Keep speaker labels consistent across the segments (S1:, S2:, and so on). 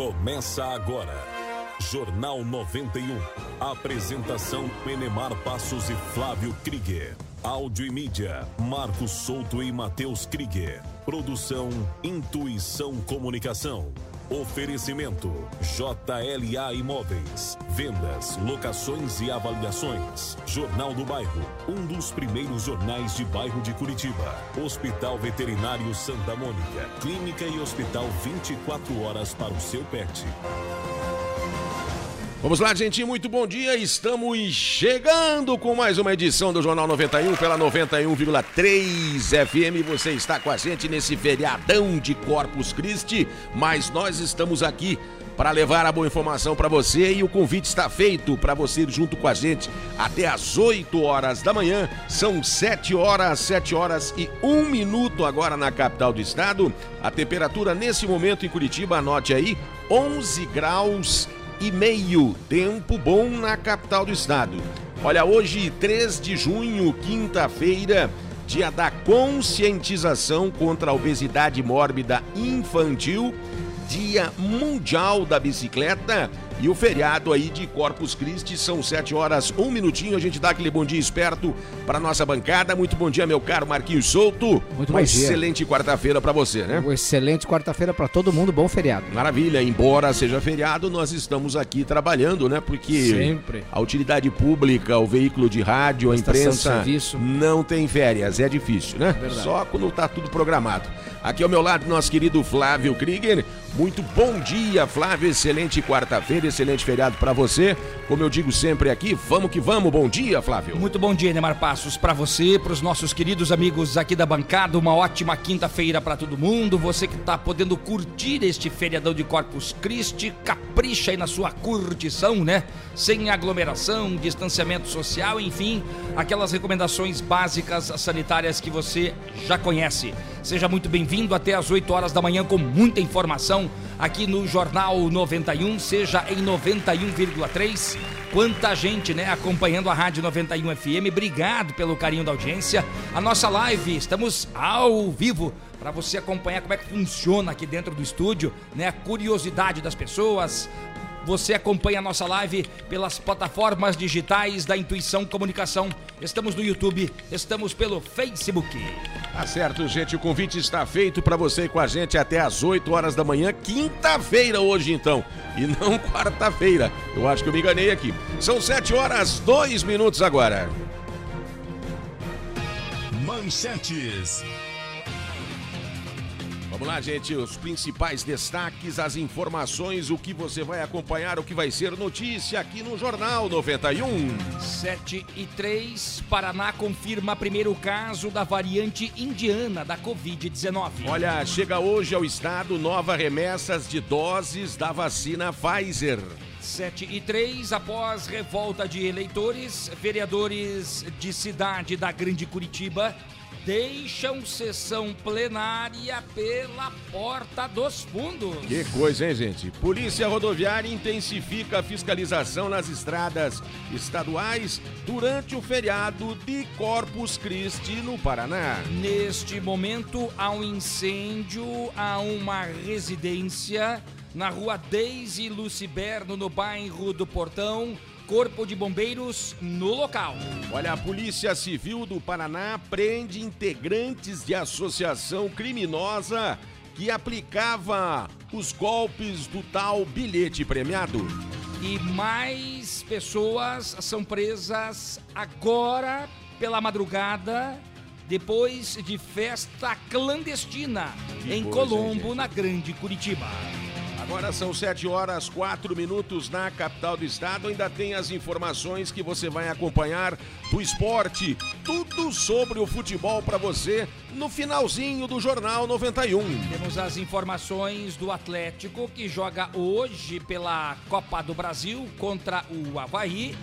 S1: Começa agora. Jornal 91. Apresentação Enemar Passos e Flávio Krieger. Áudio e mídia, Marcos Souto e Matheus Krieger. Produção Intuição Comunicação. Oferecimento JLA Imóveis. Vendas, locações e avaliações. Jornal do Bairro, um dos primeiros jornais de bairro de Curitiba. Hospital Veterinário Santa Mônica. Clínica e hospital 24 horas para o seu pet.
S2: Vamos lá, gente, muito bom dia. Estamos chegando com mais uma edição do Jornal 91 pela 91,3 FM. Você está com a gente nesse feriadão de Corpus Christi, mas nós estamos aqui para levar a boa informação para você e o convite está feito para você ir junto com a gente até às 8 horas da manhã. São 7 horas, 7 horas e 1 minuto agora na capital do estado. A temperatura nesse momento em Curitiba, anote aí, 11 graus e meio. Tempo bom na capital do estado. Olha, hoje, 3 de junho, quinta-feira, dia da conscientização contra a obesidade mórbida infantil, dia mundial da bicicleta e o feriado aí de Corpus Christi são 7 horas, um minutinho. A gente dá aquele bom dia esperto para nossa bancada. Muito bom dia, meu caro Marquinhos Souto.
S3: Muito
S2: Uma
S3: bom dia.
S2: excelente quarta-feira para você, né?
S3: Uma excelente quarta-feira para todo mundo, bom feriado.
S2: Maravilha, embora seja feriado, nós estamos aqui trabalhando, né? Porque
S3: Sempre.
S2: a utilidade pública, o veículo de rádio, a imprensa não tem férias, é difícil, né?
S3: Verdade.
S2: Só quando tá tudo programado. Aqui ao meu lado, nosso querido Flávio Krieger. Muito bom dia, Flávio. Excelente quarta-feira, excelente feriado para você. Como eu digo sempre aqui, vamos que vamos. Bom dia, Flávio.
S4: Muito bom dia, Neymar Passos, para você, para os nossos queridos amigos aqui da bancada. Uma ótima quinta-feira para todo mundo. Você que está podendo curtir este feriadão de Corpus Christi, capricha aí na sua curtição, né? Sem aglomeração, distanciamento social, enfim, aquelas recomendações básicas sanitárias que você já conhece. Seja muito bem-vindo até às 8 horas da manhã com muita informação aqui no Jornal 91, seja em 91,3 Quanta gente, né, acompanhando a Rádio 91 FM. Obrigado pelo carinho da audiência. A nossa live, estamos ao vivo para você acompanhar como é que funciona aqui dentro do estúdio, né, a curiosidade das pessoas. Você acompanha a nossa live pelas plataformas digitais da Intuição Comunicação. Estamos no YouTube, estamos pelo Facebook.
S2: Tá certo, gente. O convite está feito para você ir com a gente até às 8 horas da manhã, quinta-feira hoje, então. E não quarta-feira. Eu acho que eu me enganei aqui. São 7 horas, 2 minutos agora.
S1: Manchetes.
S2: Vamos lá, gente. Os principais destaques, as informações, o que você vai acompanhar, o que vai ser notícia aqui no Jornal 91.
S4: 7 e 3, Paraná confirma primeiro caso da variante indiana da Covid-19.
S2: Olha, chega hoje ao estado nova remessas de doses da vacina Pfizer.
S4: 7 e 3, após revolta de eleitores, vereadores de cidade da Grande Curitiba deixam sessão plenária pela porta dos fundos.
S2: Que coisa, hein, gente? Polícia Rodoviária intensifica a fiscalização nas estradas estaduais durante o feriado de Corpus Christi, no Paraná.
S4: Neste momento, há um incêndio a uma residência na rua Deise Luciberno, no bairro do Portão. Corpo de Bombeiros no local.
S2: Olha, a Polícia Civil do Paraná prende integrantes de associação criminosa que aplicava os golpes do tal bilhete premiado.
S4: E mais pessoas são presas agora pela madrugada, depois de festa clandestina
S2: Que
S4: em Colombo, na Grande Curitiba.
S2: Agora são 7 horas 4 minutos na capital do estado. Ainda tem as informações que você vai acompanhar do esporte. Tudo sobre o futebol para você no finalzinho do Jornal 91.
S4: Temos as informações do Atlético que joga hoje pela Copa do Brasil contra o Havaí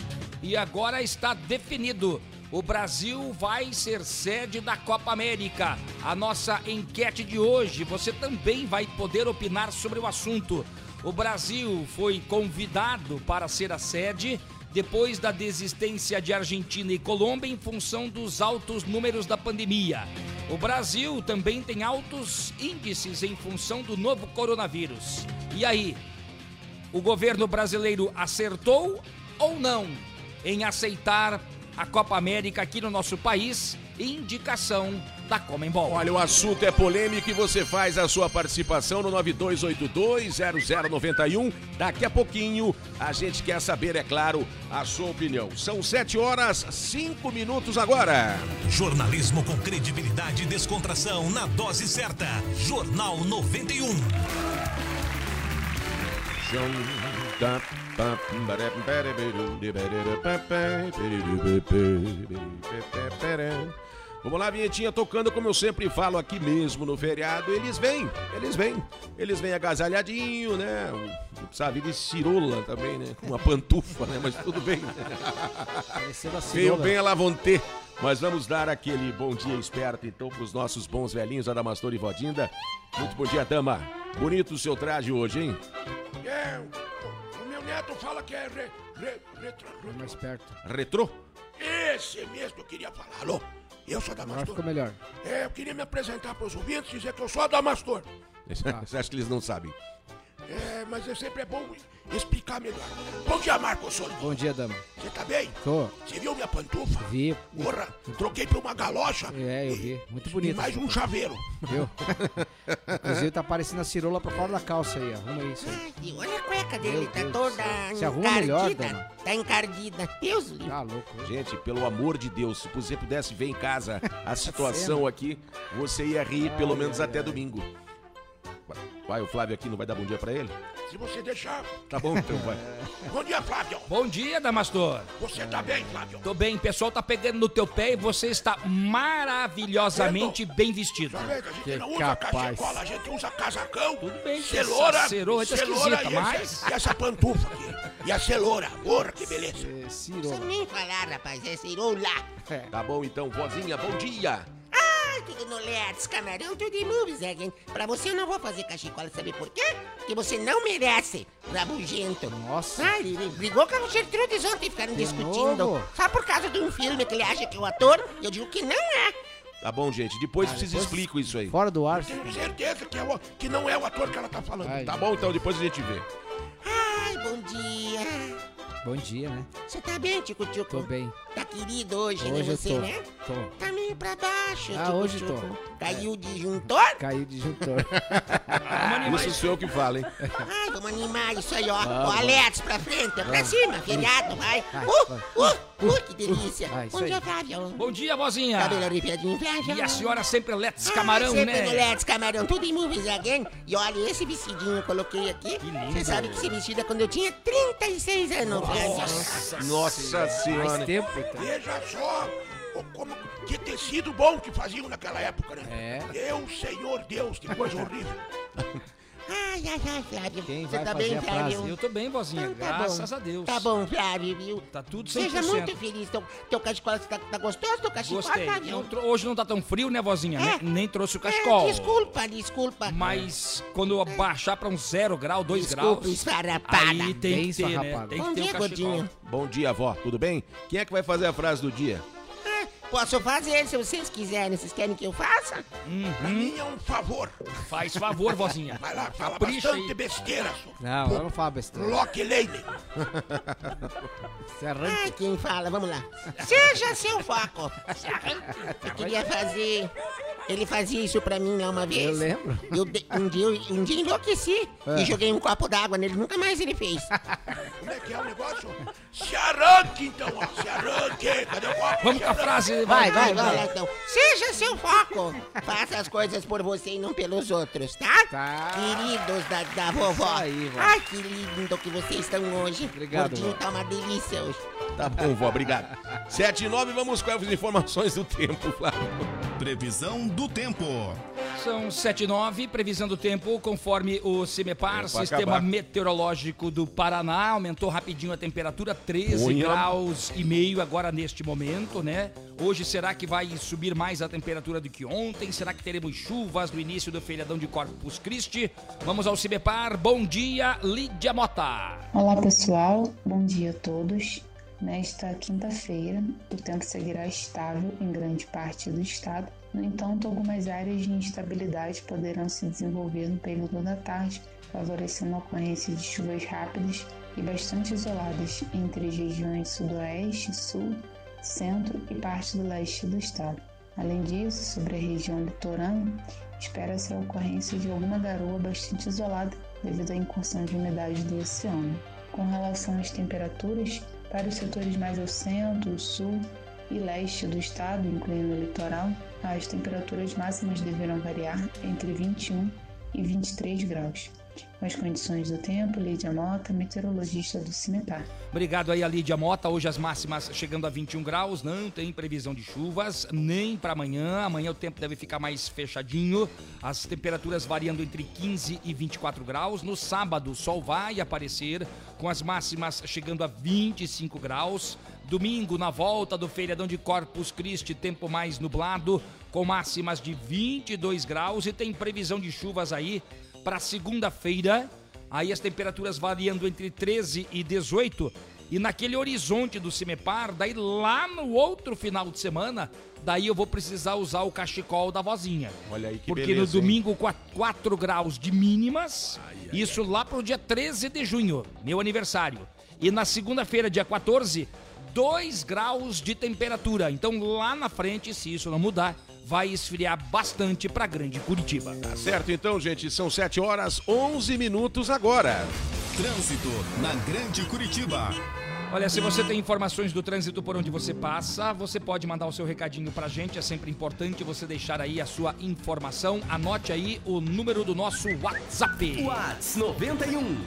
S4: e agora está definido. O Brasil vai ser sede da Copa América. A nossa enquete de hoje, você também vai poder opinar sobre o assunto. O Brasil foi convidado para ser a sede depois da desistência de Argentina e Colômbia em função dos altos números da pandemia. O Brasil também tem altos índices em função do novo coronavírus. E aí, o governo brasileiro acertou ou não em aceitar a Copa América aqui no nosso país? Indicação da Comembol.
S2: Olha, o assunto é polêmico e você faz a sua participação no 92820091. Daqui a pouquinho a gente quer saber, é claro, a sua opinião. São 7 horas, 5 minutos agora.
S1: Jornalismo com credibilidade e descontração na dose certa. Jornal 91.
S2: Vamos lá, vinhetinha tocando como eu sempre falo aqui mesmo no feriado. Eles vêm, eles vêm. Eles vêm agasalhadinho, né? Sabe, de cirola também, né? Com uma pantufa, né? Mas tudo bem.
S3: Cirola.
S2: bem a Lavonte. Mas vamos dar aquele bom dia esperto então para os nossos bons velhinhos, Adamastor e Vodinda. Muito bom dia, dama. Bonito o seu traje hoje, hein?
S5: É, o meu neto fala que é re, re, retro,
S3: Mais perto.
S2: Retrô?
S5: Esse mesmo que eu queria falar. Alô, eu sou
S3: Agora
S5: Damastor.
S3: ficou melhor.
S5: É, eu queria me apresentar para os ouvintes e dizer que eu sou Damastor.
S2: Você acha que eles não sabem?
S5: É, mas é sempre é bom explicar melhor. Bom dia, Marcos Souza.
S3: Bom dia, dama.
S5: Você tá bem?
S3: Tô.
S5: Você viu minha pantufa?
S3: Vi.
S5: Porra, troquei por uma galocha.
S3: É, eu
S5: e-
S3: vi. Muito
S5: E
S3: bonito.
S5: mais um chaveiro.
S3: Viu? Inclusive tá parecendo a cirola pra fora da calça aí, ó. Arruma isso aí.
S6: Ai, olha a cueca dele,
S3: Meu
S6: tá
S3: Deus
S6: toda.
S3: Se arruma melhor,
S6: encardida.
S3: dona.
S6: tá encardida. Deus livre.
S3: Tá louco. hein?
S2: Gente, pelo amor de Deus, se você pudesse ver em casa a situação aqui, você ia rir pelo
S3: Ai,
S2: menos
S3: ai,
S2: até
S3: ai.
S2: domingo. Vai, o Flávio aqui não vai dar bom dia pra ele?
S5: Se você deixar.
S2: Tá bom, então vai.
S5: Bom dia, Flávio.
S4: Bom dia, Damastor.
S5: Você tá bem, Flávio?
S4: Tô bem, o pessoal tá pegando no teu pé e você está maravilhosamente bem vestido.
S5: Que a gente
S3: Que
S5: não usa cachecola, a gente usa casacão.
S4: Tudo bem,
S5: Celoura.
S4: essa ceroa tá esquisita,
S5: e essa-
S4: mas-
S5: E essa pantufa aqui. E a cenoura. Porra, que beleza.
S3: É,
S6: Não
S3: cirola.
S6: precisa nem falar, rapaz. É cirola.
S2: Tá bom então, vozinha, bom dia.
S6: No Let's, camarão, tudo em movies, é, hein? Pra você eu não vou fazer cachicola, sabe por quê? Porque você não merece, rabugento.
S3: Nossa.
S6: Ai, ele brigou com a Gertrudes ontem, ficaram
S3: De
S6: discutindo.
S3: novo?
S6: Só por causa de um filme que ele acha que é o ator, eu digo que não é.
S2: Tá bom, gente, depois
S3: Ah,
S2: vocês
S3: depois-
S2: explicam isso aí.
S3: Fora do ar.
S5: Tenho certeza que, é o, que não é o ator que ela tá falando.
S3: Ai.
S2: Tá bom, então depois a gente vê.
S6: Ai, bom dia.
S3: Bom dia, né?
S6: Você tá bem, Tico Tico?
S3: Tô bem.
S6: Tá querido hoje, né,
S3: Hoje eu
S6: você,
S3: tô.
S6: né?
S3: Tô.
S6: Tá meio pra baixo,
S3: Ah,
S6: Tico
S3: hoje tô.
S6: Caiu de juntor?
S3: Caiu de juntor.
S2: Isso sou eu que falo, hein?
S6: Ai, vamos animar isso aí, ó.
S3: Vamos.
S6: Ó, Alex, pra frente, pra cima, feriado, vai.
S3: Vai,
S6: Uh,
S3: vai.
S6: uh, uh, que delícia.
S3: Vai,
S6: Bom
S3: aí.
S6: dia, Flávio.
S4: Bom dia, vozinha.
S6: Cabelo arrepiadinho, Flávio.
S4: E a senhora sempre Let's
S6: Ah,
S4: Camarão,
S6: sempre no
S4: né?
S6: Let's Camarão, tudo em movies again. E olha, esse vestidinho eu coloquei aqui.
S4: lindo.
S6: Você sabe que esse vestido é quando eu tinha 36 anos, Flávio.
S2: Nossa
S3: Mais
S2: senhora.
S3: tempo, então.
S5: Veja só o- como, que tecido bom que faziam naquela época, né?
S3: É.
S5: Eu, Senhor Deus, que coisa horrível.
S6: Ai, ai, ai, Flávio.
S3: Quem
S6: Você
S3: vai
S6: tá
S3: fazer
S6: bem,
S3: a
S6: Flávio?
S4: Eu tô bem, vozinha,
S6: Então tá
S4: graças
S6: bom.
S4: a Deus.
S6: Tá bom, Flávio, viu?
S4: Tá tudo 100%.
S6: Seja muito feliz. Teu, teu cachecol tá, tá gostoso, teu cachecol,
S4: Gostei.
S6: Flávio?
S4: Não Hoje não tá tão frio, né, vozinha?
S6: É.
S4: Nem, nem trouxe o cachecol.
S6: É, desculpa, desculpa.
S4: Mas quando eu baixar pra uns 0 grau, 2
S6: Desculpa,
S4: graus,
S6: esfarrapada.
S4: aí tem
S3: Bem
S4: que ter, né? Tem que
S6: Bom
S4: ter
S6: dia,
S4: o cachecol.
S6: Godinho.
S2: Bom dia, avó, tudo bem? Quem é que vai fazer a frase do dia?
S6: Posso fazer se vocês quiserem. Vocês querem que eu faça?
S5: Pra mim é um favor.
S4: Faz favor, vozinha.
S5: Vai lá, fala
S4: Capricha
S5: bastante
S4: aí.
S5: besteira, só.
S3: Não, eu não falo besteira.
S5: Loki Lane.
S3: Arranca.
S6: Ai, quem fala? Vamos lá. Seja seu foco. Eu queria fazer... Ele fazia isso pra mim uma vez.
S3: Eu lembro.
S6: Eu de- um, dia, eu- um dia enlouqueci
S3: É.
S6: e joguei um copo d'água nele. Nunca mais ele fez.
S5: Como é que é o negócio? Se arranque, então, ó. Se arranque. Cadê o copo?
S4: Vamos
S5: Se
S4: com a
S5: arranque.
S4: frase.
S3: Vai, vai, vai.
S6: lá, então. Seja seu foco. Faça as coisas por você e não pelos outros, tá?
S3: Tá.
S6: Queridos da, da vovó.
S3: Isso aí, vó.
S6: Ai, que lindo que vocês estão hoje.
S3: Obrigado,
S6: Gordinho tá uma delícia hoje.
S2: Tá bom, vó, obrigado. 7 e 9, vamos com as informações do tempo, Flávio.
S1: Previsão do tempo.
S4: São 7 e 9, previsão do tempo, conforme o CIMEPAR,
S2: É,
S4: Sistema
S2: acabar.
S4: Meteorológico do Paraná, aumentou rapidinho a temperatura, 13
S2: Punha.
S4: graus e meio agora neste momento, né? Hoje será que vai subir mais a temperatura do que ontem? Será que teremos chuvas no início do feriadão de Corpus Christi? Vamos ao CIMEPAR, bom dia, Lídia Mota.
S7: Olá pessoal, bom dia a todos. Nesta quinta-feira, o tempo seguirá estável em grande parte do estado. No entanto, algumas áreas de instabilidade poderão se desenvolver no período da tarde, favorecendo a ocorrência de chuvas rápidas e bastante isoladas entre as regiões sudoeste, sul, centro e parte do leste do estado. Além disso, sobre a região litorânea, espera-se a ocorrência de alguma garoa bastante isolada devido à incursão de umidade do oceano. Com relação às temperaturas, para os setores mais ao centro, sul e leste do estado, incluindo o litoral, as temperaturas máximas deverão variar entre 21 e 23 graus. Com as condições do tempo, Lídia Mota, meteorologista do CIMEPAR.
S4: Obrigado aí a Lídia Mota. Hoje as máximas chegando a 21 graus, não tem previsão de chuvas, nem para amanhã. Amanhã o tempo deve ficar mais fechadinho. As temperaturas variando entre 15 e 24 graus. No sábado, o sol vai aparecer com as máximas chegando a 25 graus. Domingo, na volta do feriadão de Corpus Christi, tempo mais nublado, com máximas de 22 graus e tem previsão de chuvas aí para segunda-feira. Aí as temperaturas variando entre 13 e 18. E naquele horizonte do Cimepar, daí lá no outro final de semana, daí eu vou precisar usar o cachecol da vozinha.
S2: Olha aí que
S4: Porque
S2: beleza,
S4: no domingo, 4 graus de mínimas. isso lá pro dia 13 de junho, meu aniversário. E na segunda-feira, dia 14, 2 graus de temperatura. Então lá na frente, se isso não mudar, vai esfriar bastante pra grande Curitiba.
S2: Tá certo então, gente, são 7 horas 11 minutos agora.
S1: Trânsito na Grande Curitiba.
S4: Olha, se você tem informações do trânsito por onde você passa, você pode mandar o seu recadinho pra gente. É sempre importante você deixar aí a sua informação. Anote aí o número do nosso WhatsApp.
S8: Whats 91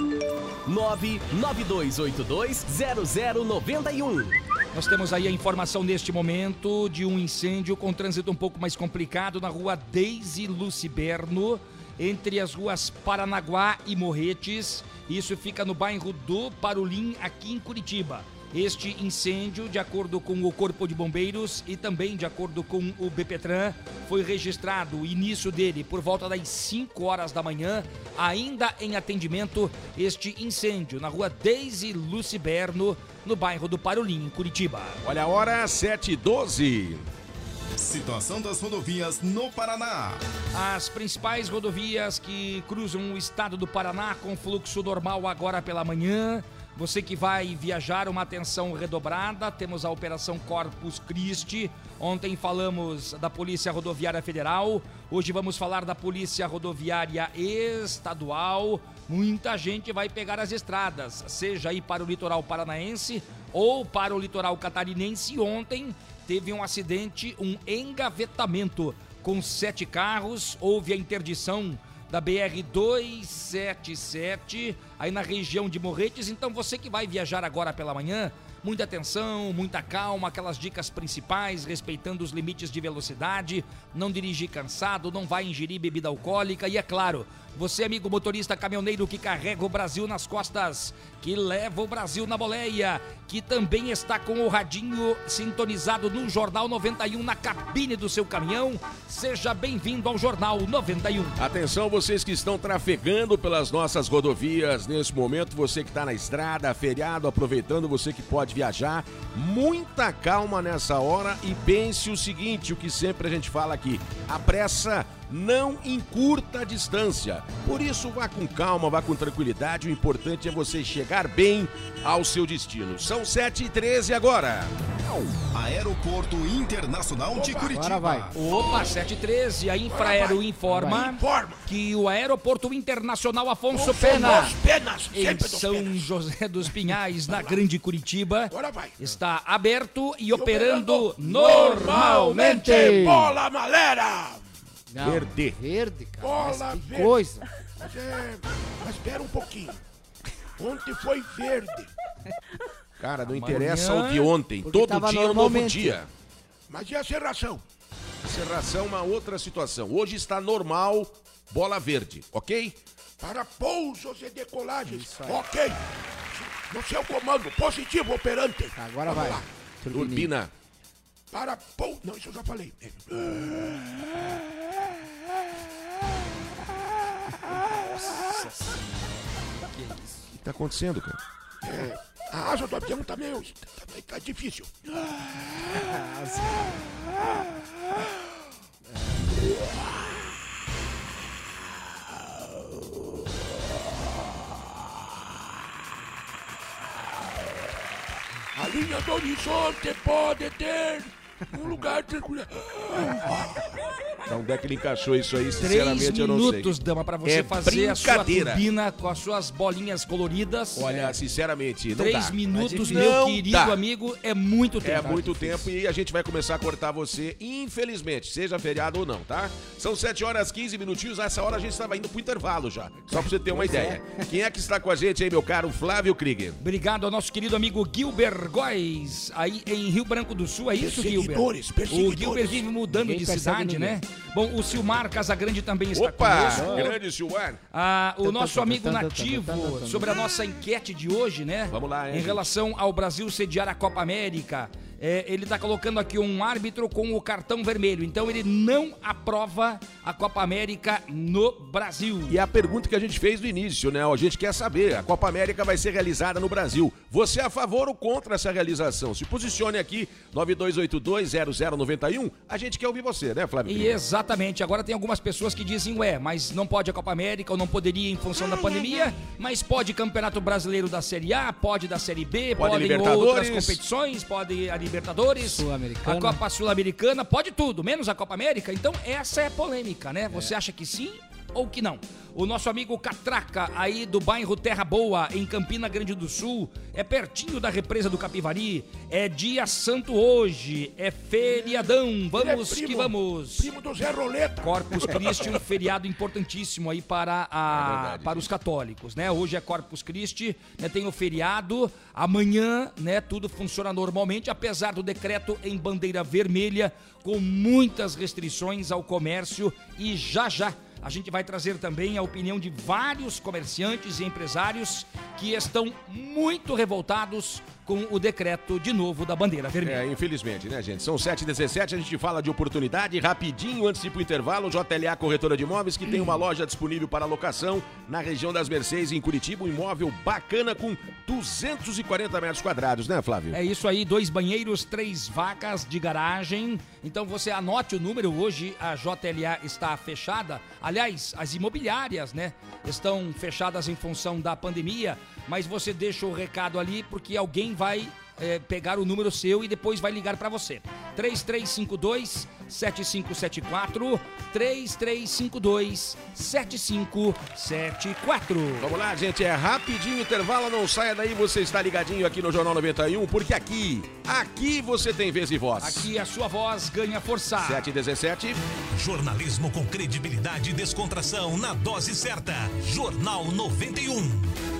S8: 992820091.
S4: Nós temos aí a informação neste momento de um incêndio com trânsito um pouco mais complicado na rua Deise Luciberno, entre as ruas Paranaguá e Morretes. Isso fica no bairro do Parolim, aqui em Curitiba. Este incêndio, de acordo com o Corpo de Bombeiros e também de acordo com o BPTran, foi registrado o início dele por volta das 5 horas da manhã, ainda em atendimento este incêndio na rua Deise Luciberno, no bairro do Parolim, em Curitiba.
S2: Olha a hora, 7 e 12.
S1: Situação das rodovias no Paraná.
S4: As principais rodovias que cruzam o estado do Paraná com fluxo normal agora pela manhã. Você que vai viajar, uma atenção redobrada. Temos a Operação Corpus Christi. Ontem falamos da Polícia Rodoviária Federal. Hoje vamos falar da Polícia Rodoviária Estadual. Muita gente vai pegar as estradas, seja aí para o litoral paranaense ou para o litoral catarinense. Ontem teve um acidente, um engavetamento com sete carros. Houve a interdição da BR 277 aí na região de Morretes. Então você que vai viajar agora pela manhã, muita atenção, muita calma, aquelas dicas principais, respeitando os limites de velocidade, não dirigir cansado, não vai ingerir bebida alcoólica e é claro, você amigo motorista caminhoneiro que carrega o Brasil nas costas, que leva o Brasil na boleia, que também está com o radinho sintonizado no Jornal 91 na cabine do seu caminhão, seja bem-vindo ao Jornal 91.
S2: Atenção, vocês que estão trafegando pelas nossas rodovias nesse momento, você que está na estrada, feriado, aproveitando, você que pode viajar, muita calma nessa hora e pense o seguinte, o que sempre a gente fala aqui, a pressa não encurta a distância. Por isso, vá com calma, vá com tranquilidade. O importante é você chegar bem ao seu destino. São 7 e 13 agora.
S1: Aeroporto Internacional de Curitiba.
S3: Agora vai.
S4: Opa, 713, a Infraero informa
S5: Informa.
S4: que o Aeroporto Internacional Afonso Pena,
S5: Penas,
S4: em São
S5: penas.
S4: José dos Pinhais, na Grande Curitiba,
S5: Agora vai.
S4: está aberto e operando
S5: Operando
S4: normalmente.
S5: Bola malera!
S3: Não,
S2: Verde.
S3: Verde, cara.
S5: Bola
S3: Mas que
S5: verde.
S3: coisa.
S5: Mas, é, mas espera um pouquinho. Ontem foi verde.
S2: Cara, não interessa o de ontem. Todo dia é um novo dia.
S5: Mas e a serração?
S2: Serração é uma outra situação. Hoje está normal, bola verde, ok?
S5: Para pousos e decolagens. Ok. No seu comando, positivo operante.
S3: Agora
S5: Vamos
S3: vai.
S5: lá.
S2: Turbina.
S5: Para pou... Não, isso eu já falei.
S2: O que está acontecendo, cara?
S5: É, a asa do avião tá meio... Tá, tá difícil. A linha do horizonte pode ter um lugar tranquilo.
S2: Então, onde é que ele encaixou isso aí?
S4: Três
S2: Sinceramente, eu não
S4: minutos,
S2: sei.
S4: dama, pra você
S2: É
S4: fazer a sua turbina com as suas bolinhas coloridas.
S2: Olha, sinceramente, não
S4: Três
S2: dá.
S4: minutos,
S2: Não
S4: meu querido
S2: dá.
S4: amigo, é muito tempo.
S2: É muito tempo e a gente vai começar a cortar você, infelizmente, seja feriado ou não, tá? São 7 horas 15 minutinhos, nessa hora a gente estava indo pro intervalo já, só pra você ter uma ideia. Quem é que está com a gente aí, meu caro Flávio Krieger?
S4: Obrigado ao nosso querido amigo Gilber Góes, aí em Rio Branco do Sul, é isso, Gilber?
S5: Perseguidores,
S4: O
S5: perseguidores.
S4: Gilber vive mudando
S3: Ninguém
S4: de cidade,
S3: ninguém.
S4: né? Bom, o Silmar Casagrande também está
S2: Opa,
S4: conosco.
S2: grande Silmar.
S4: Ah, o nosso amigo nativo, sobre a nossa enquete de hoje, né?
S2: Vamos lá, hein,
S4: Em relação ao Brasil sediar a Copa América. É, ele tá colocando aqui um árbitro com o cartão vermelho. Então ele não aprova a Copa América no Brasil.
S2: E a pergunta que a gente fez no início, né? A gente quer saber, a Copa América vai ser realizada no Brasil. Você é a favor ou contra essa realização? Se posicione aqui, 92820091. A gente quer ouvir você, né, Flávio?
S4: E exatamente, agora tem algumas pessoas que dizem, ué, mas não pode a Copa América ou não poderia em função da pandemia, mas pode Campeonato Brasileiro da Série A, pode da Série B,
S2: Pode
S4: podem
S2: Libertadores.
S4: outras competições, pode a Libertadores, a Copa Sul-Americana, pode tudo, menos a Copa América. Então essa é a polêmica, né? Você acha que sim ou que não? O nosso amigo Catraca, aí do bairro Terra Boa, em Campina Grande do Sul, é pertinho da represa do Capivari, é dia santo hoje, é feriadão,
S5: é
S4: vamos
S5: primo-
S4: que vamos.
S5: Primo do Zé Roleta.
S4: Corpus Christi, um feriado importantíssimo aí para, a, para os católicos, né? Hoje é Corpus Christi, né? tem o feriado, amanhã, né? Tudo funciona normalmente, apesar do decreto em bandeira vermelha, com muitas restrições ao comércio e já já a gente vai trazer também a opinião de vários comerciantes e empresários que estão muito revoltados com o decreto de novo da bandeira vermelha.
S2: É, infelizmente, né, gente? São 7h17, a gente fala de oportunidade. Rapidinho, antes de ir pro intervalo, JLA Corretora de Imóveis, que tem uma loja disponível para locação na região das Mercedes, em Curitiba. Um imóvel bacana com 240 metros quadrados, né, Flávio?
S4: É isso aí, dois banheiros, três vacas de garagem. Então você anote o número, hoje a JLA está fechada. Aliás, as imobiliárias, né, estão fechadas em função da pandemia, mas você deixa o recado ali porque alguém vai é, pegar o número seu e depois vai ligar para você. 3352 7574 3352 7574.
S2: Vamos lá, gente, é rapidinho intervalo, não saia daí, você está ligadinho aqui no Jornal 91, porque aqui, aqui você tem vez e voz.
S4: Aqui a sua voz ganha força.
S2: 7h17.
S1: Jornalismo com credibilidade e descontração na dose certa. Jornal 91.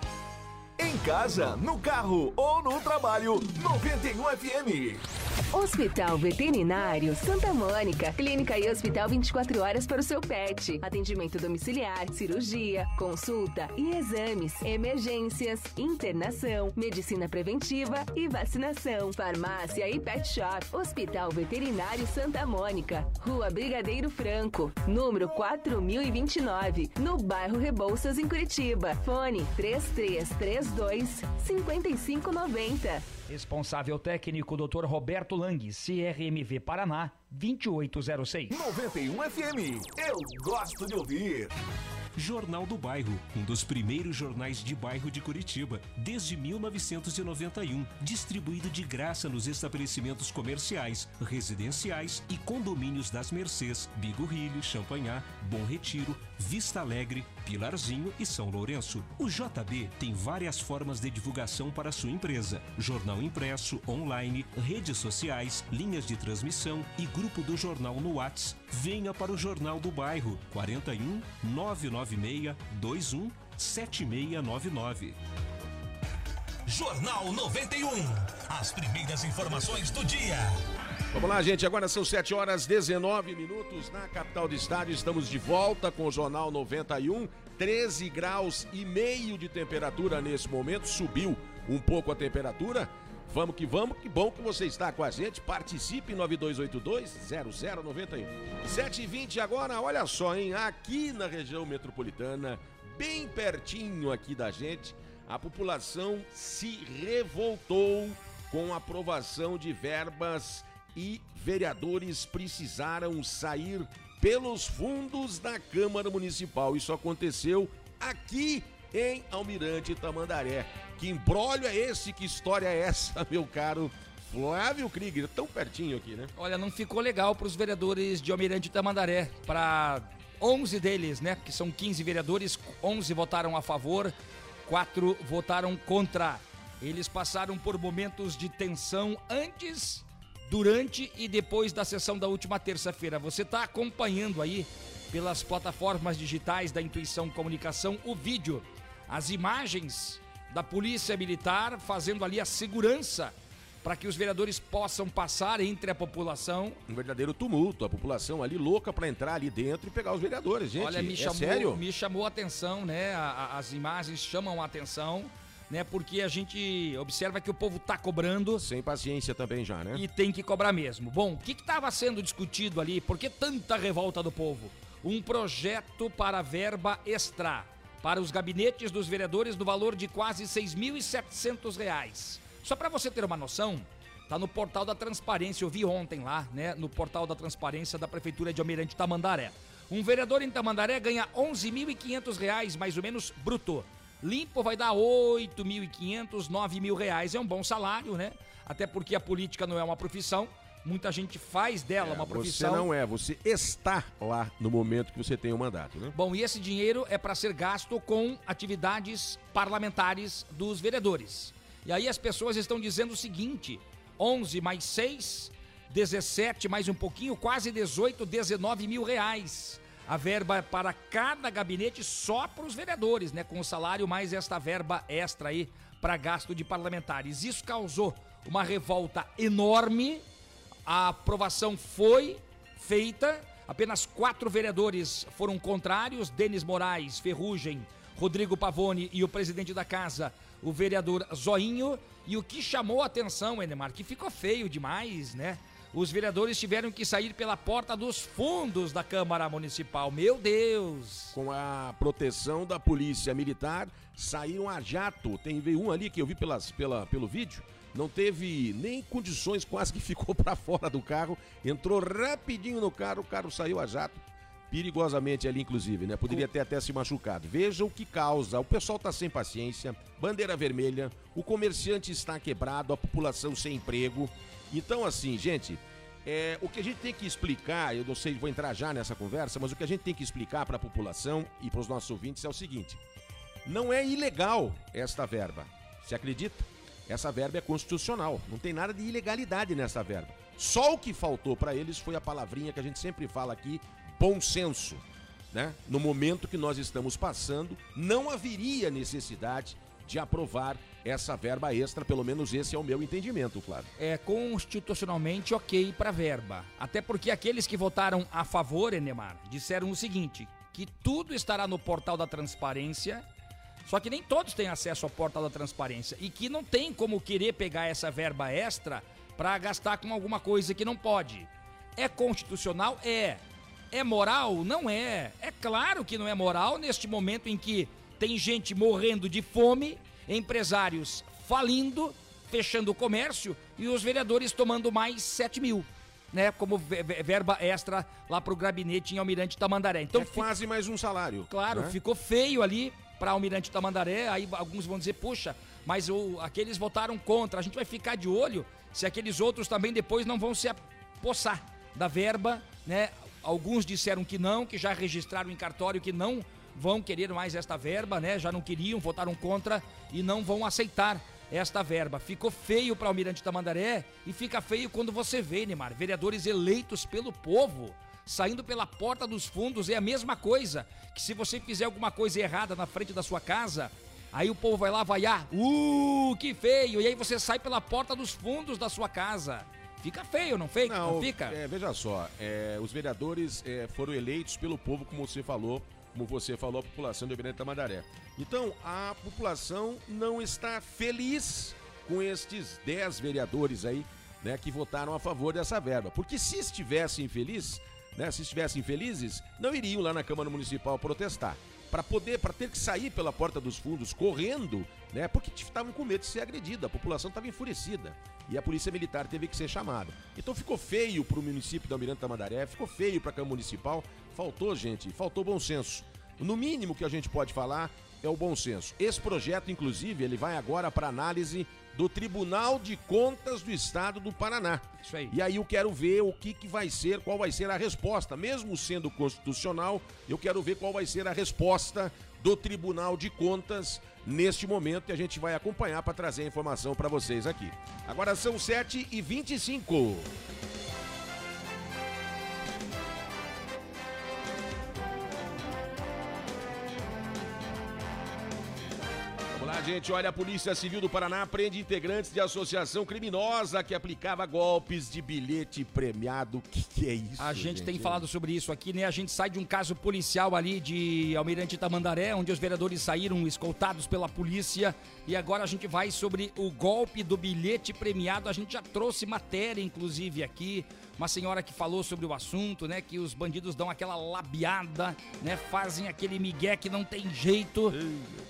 S9: Em casa, no carro ou no trabalho, 91 FM.
S10: Hospital Veterinário Santa Mônica. Clínica e hospital 24 horas para o seu pet. Atendimento domiciliar, cirurgia, consulta e exames, emergências, internação, medicina preventiva e vacinação. Farmácia e pet shop. Hospital Veterinário Santa Mônica. Rua Brigadeiro Franco, número 4029, no bairro Rebouças, em Curitiba. Fone 3332 5590.
S4: Responsável técnico Dr. Roberto Lang, CRMV Paraná, 2806.
S9: 91 FM. Eu gosto de ouvir.
S8: Jornal do Bairro, um dos primeiros jornais de bairro de Curitiba, desde 1991, distribuído de graça nos estabelecimentos comerciais, residenciais e condomínios das Mercês, Bigorrilho, Champanhar, Bom Retiro, Vista Alegre, Pilarzinho e São Lourenço. O JB tem várias formas de divulgação para sua empresa: jornal impresso, online, redes sociais, linhas de transmissão e grupo do jornal no Whats. Venha para o Jornal do Bairro 41 996 21 7699.
S1: Jornal 91.
S11: As primeiras informações do dia.
S2: Vamos lá, gente. Agora são 7 horas 19 minutos na capital do estado. Estamos de volta com o Jornal 91. 13 graus e meio de temperatura nesse momento. Subiu um pouco a temperatura. Vamos que vamos, que bom que você está com a gente. Participe 9282-0091. 7h20 agora, olha só, hein? Aqui na região metropolitana, bem pertinho aqui da gente, a população se revoltou com a aprovação de verbas e vereadores precisaram sair pelos fundos da Câmara Municipal. Isso aconteceu aqui em Almirante Tamandaré. Que embrólio é esse? Que história é essa, meu caro Flávio Krieger? Tão pertinho aqui, né?
S4: Olha, não ficou legal para os vereadores de Almirante Tamandaré. Para 11 deles, né? Que são 15 vereadores, 11 votaram a favor, 4 votaram contra. Eles passaram por momentos de tensão antes, durante e depois da sessão da última terça-feira. Você está acompanhando aí pelas plataformas digitais da Intuição Comunicação o vídeo, as imagens da Polícia Militar fazendo ali a segurança para que os vereadores possam passar entre a população.
S2: Um verdadeiro tumulto, a população ali louca para entrar ali dentro e pegar os vereadores, gente.
S4: Olha, me
S2: é
S4: chamou,
S2: sério?
S4: me chamou a atenção, né? A- a- as imagens chamam a atenção, né? Porque a gente observa que o povo tá cobrando.
S2: Sem paciência também já, né?
S4: E tem que cobrar mesmo. Bom, o que estava sendo discutido ali? Por que tanta revolta do povo? Um projeto para verba extra para os gabinetes dos vereadores no valor de quase 6.700 reais. Só para você ter uma noção, tá no portal da transparência, eu vi ontem lá, né, no portal da transparência da prefeitura de Almirante Tamandaré. Um vereador em Tamandaré ganha 11.500 reais, mais ou menos, bruto. Limpo vai dar 8.500, 9 mil reais. É um bom salário, né? Até porque a política não é uma profissão. Muita gente faz dela uma
S2: Você
S4: profissão.
S2: não é, você está lá no momento que você tem o mandato, né?
S4: Bom, e esse dinheiro é para ser gasto com atividades parlamentares dos vereadores. E aí as pessoas estão dizendo o seguinte: 11 mais 6, 17 mais um pouquinho, quase 18, 19 mil reais. A verba é para cada gabinete só para os vereadores, né? Com o salário mais esta verba extra aí para gasto de parlamentares. Isso causou uma revolta enorme. A aprovação foi feita. Apenas quatro vereadores foram contrários: Denis Moraes, Ferrugem, Rodrigo Pavone e o presidente da casa, o vereador Zoinho. E o que chamou a atenção, Enemar, que ficou feio demais, né? Os vereadores tiveram que sair pela porta dos fundos da Câmara Municipal. Meu Deus!
S2: Com a proteção da polícia militar, saíram a jato. Tem um ali que eu vi pelas, pela, pelo vídeo. Não teve nem condições, quase que ficou para fora do carro. Entrou rapidinho no carro, o carro saiu a jato. Perigosamente ali, inclusive, né? Poderia ter até se machucado. Veja o que causa. O pessoal tá sem paciência, bandeira vermelha, o comerciante está quebrado, a população sem emprego. Então, assim, gente, é, o que a gente tem que explicar, eu não sei, vou entrar já nessa conversa, mas o que a gente tem que explicar para a população e para os nossos ouvintes é o seguinte: não é ilegal esta verba. Você acredita? Essa verba é constitucional. Não tem nada de ilegalidade nessa verba. Só o que faltou para eles foi a palavrinha que a gente sempre fala aqui, bom senso. Né? No momento que nós estamos passando, não haveria necessidade de aprovar essa verba extra, pelo menos esse é o meu entendimento, Flávio.
S4: é constitucionalmente ok para verba. Até porque aqueles que votaram a favor, Enemar, disseram o seguinte: que tudo estará no portal da transparência. Só que nem todos têm acesso ao portal da transparência e que não tem como querer pegar essa verba extra para gastar com alguma coisa que não pode. É constitucional? É. É moral? Não é. É claro que não é moral neste momento em que tem gente morrendo de fome, empresários falindo, fechando o comércio e os vereadores tomando mais 7 mil, né? Como ve- ve- verba extra lá pro gabinete em Almirante Tamandaré. Então
S2: é quase mais um salário.
S4: Claro,
S2: né?
S4: ficou feio ali para Almirante Tamandaré. Aí alguns vão dizer, puxa, mas o, aqueles votaram contra. A gente vai ficar de olho se aqueles outros também depois não vão se apossar da verba, né? Alguns disseram que não, que já registraram em cartório que não vão querer mais esta verba, né? Já não queriam, votaram contra e não vão aceitar esta verba. Ficou feio para Almirante Tamandaré e fica feio quando você vê, Neymar, vereadores eleitos pelo povo saindo pela porta dos fundos é a mesma coisa que se você fizer alguma coisa errada na frente da sua casa, Aí o povo vai lá vaiar, uh, que feio. E aí você sai pela porta dos fundos da sua casa. Fica feio, não, feio, não, não fica?
S2: É, veja só, é, os vereadores é, foram eleitos pelo povo, como você falou, como você falou, a população do Emirante Tamandaré. Então, a população não está feliz com estes 10 vereadores aí, né, que votaram a favor dessa verba. Porque se estivessem felizes, né, se estivessem felizes, não iriam lá na Câmara Municipal protestar para poder, para ter que sair pela porta dos fundos correndo, né? Porque estavam com medo de ser agredida, a população estava enfurecida e a polícia militar teve que ser chamada. Então ficou feio para o município da Almirante Tamandaré, ficou feio para a Câmara Municipal, faltou gente, faltou bom senso. No mínimo que a gente pode falar é o bom senso. Esse projeto, inclusive, ele vai agora para análise do Tribunal de Contas do Estado do Paraná.
S4: Isso aí.
S2: E aí eu quero ver o que, que vai ser, qual vai ser a resposta. Mesmo sendo constitucional, eu quero ver qual vai ser a resposta do Tribunal de Contas neste momento e a gente vai acompanhar para trazer a informação para vocês aqui. Agora são 7h25. Gente, olha, a Polícia Civil do Paraná prende integrantes de associação criminosa que aplicava golpes de bilhete premiado. O que, que, é isso?
S4: A gente, gente tem falado sobre isso aqui, né? A gente sai de um caso policial ali de Almirante Tamandaré, onde os vereadores saíram escoltados pela polícia. E agora a gente vai sobre o golpe do bilhete premiado. A gente já trouxe matéria, inclusive, aqui uma senhora que falou sobre o assunto, né? Que os bandidos dão aquela labiada, né? Fazem aquele migué que não tem jeito.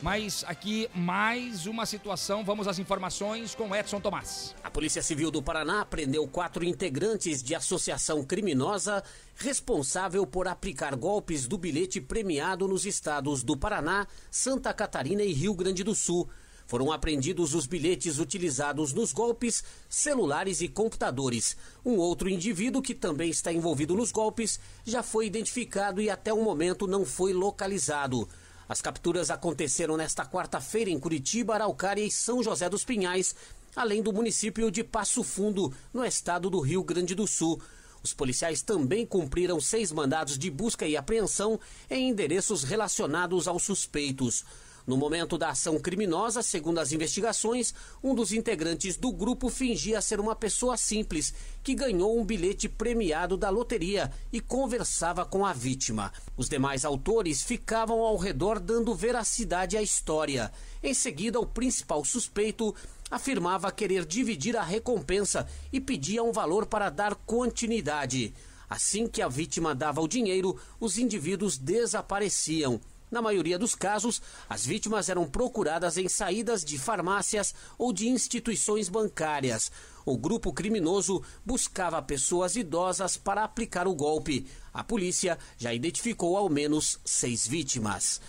S4: Mas aqui mais uma situação. Vamos às informações com Edson Tomás.
S12: A Polícia Civil do Paraná prendeu quatro integrantes de associação criminosa responsável por aplicar golpes do bilhete premiado nos estados do Paraná, Santa Catarina e Rio Grande do Sul. Foram apreendidos os bilhetes utilizados nos golpes, celulares e computadores. Um outro indivíduo que também está envolvido nos golpes já foi identificado e até o momento não foi localizado. As capturas aconteceram nesta quarta-feira em Curitiba, Araucária e São José dos Pinhais, além do município de Passo Fundo, no estado do Rio Grande do Sul. Os policiais também cumpriram seis mandados de busca e apreensão em endereços relacionados aos suspeitos. No momento da ação criminosa, segundo as investigações, um dos integrantes do grupo fingia ser uma pessoa simples que ganhou um bilhete premiado da loteria e conversava com a vítima. Os demais autores ficavam ao redor dando veracidade à história. Em seguida, o principal suspeito afirmava querer dividir a recompensa e pedia um valor para dar continuidade. Assim que a vítima dava o dinheiro, os indivíduos desapareciam. Na maioria dos casos, as vítimas eram procuradas em saídas de farmácias ou de instituições bancárias. O grupo criminoso buscava pessoas idosas para aplicar o golpe. A polícia já identificou ao menos seis vítimas.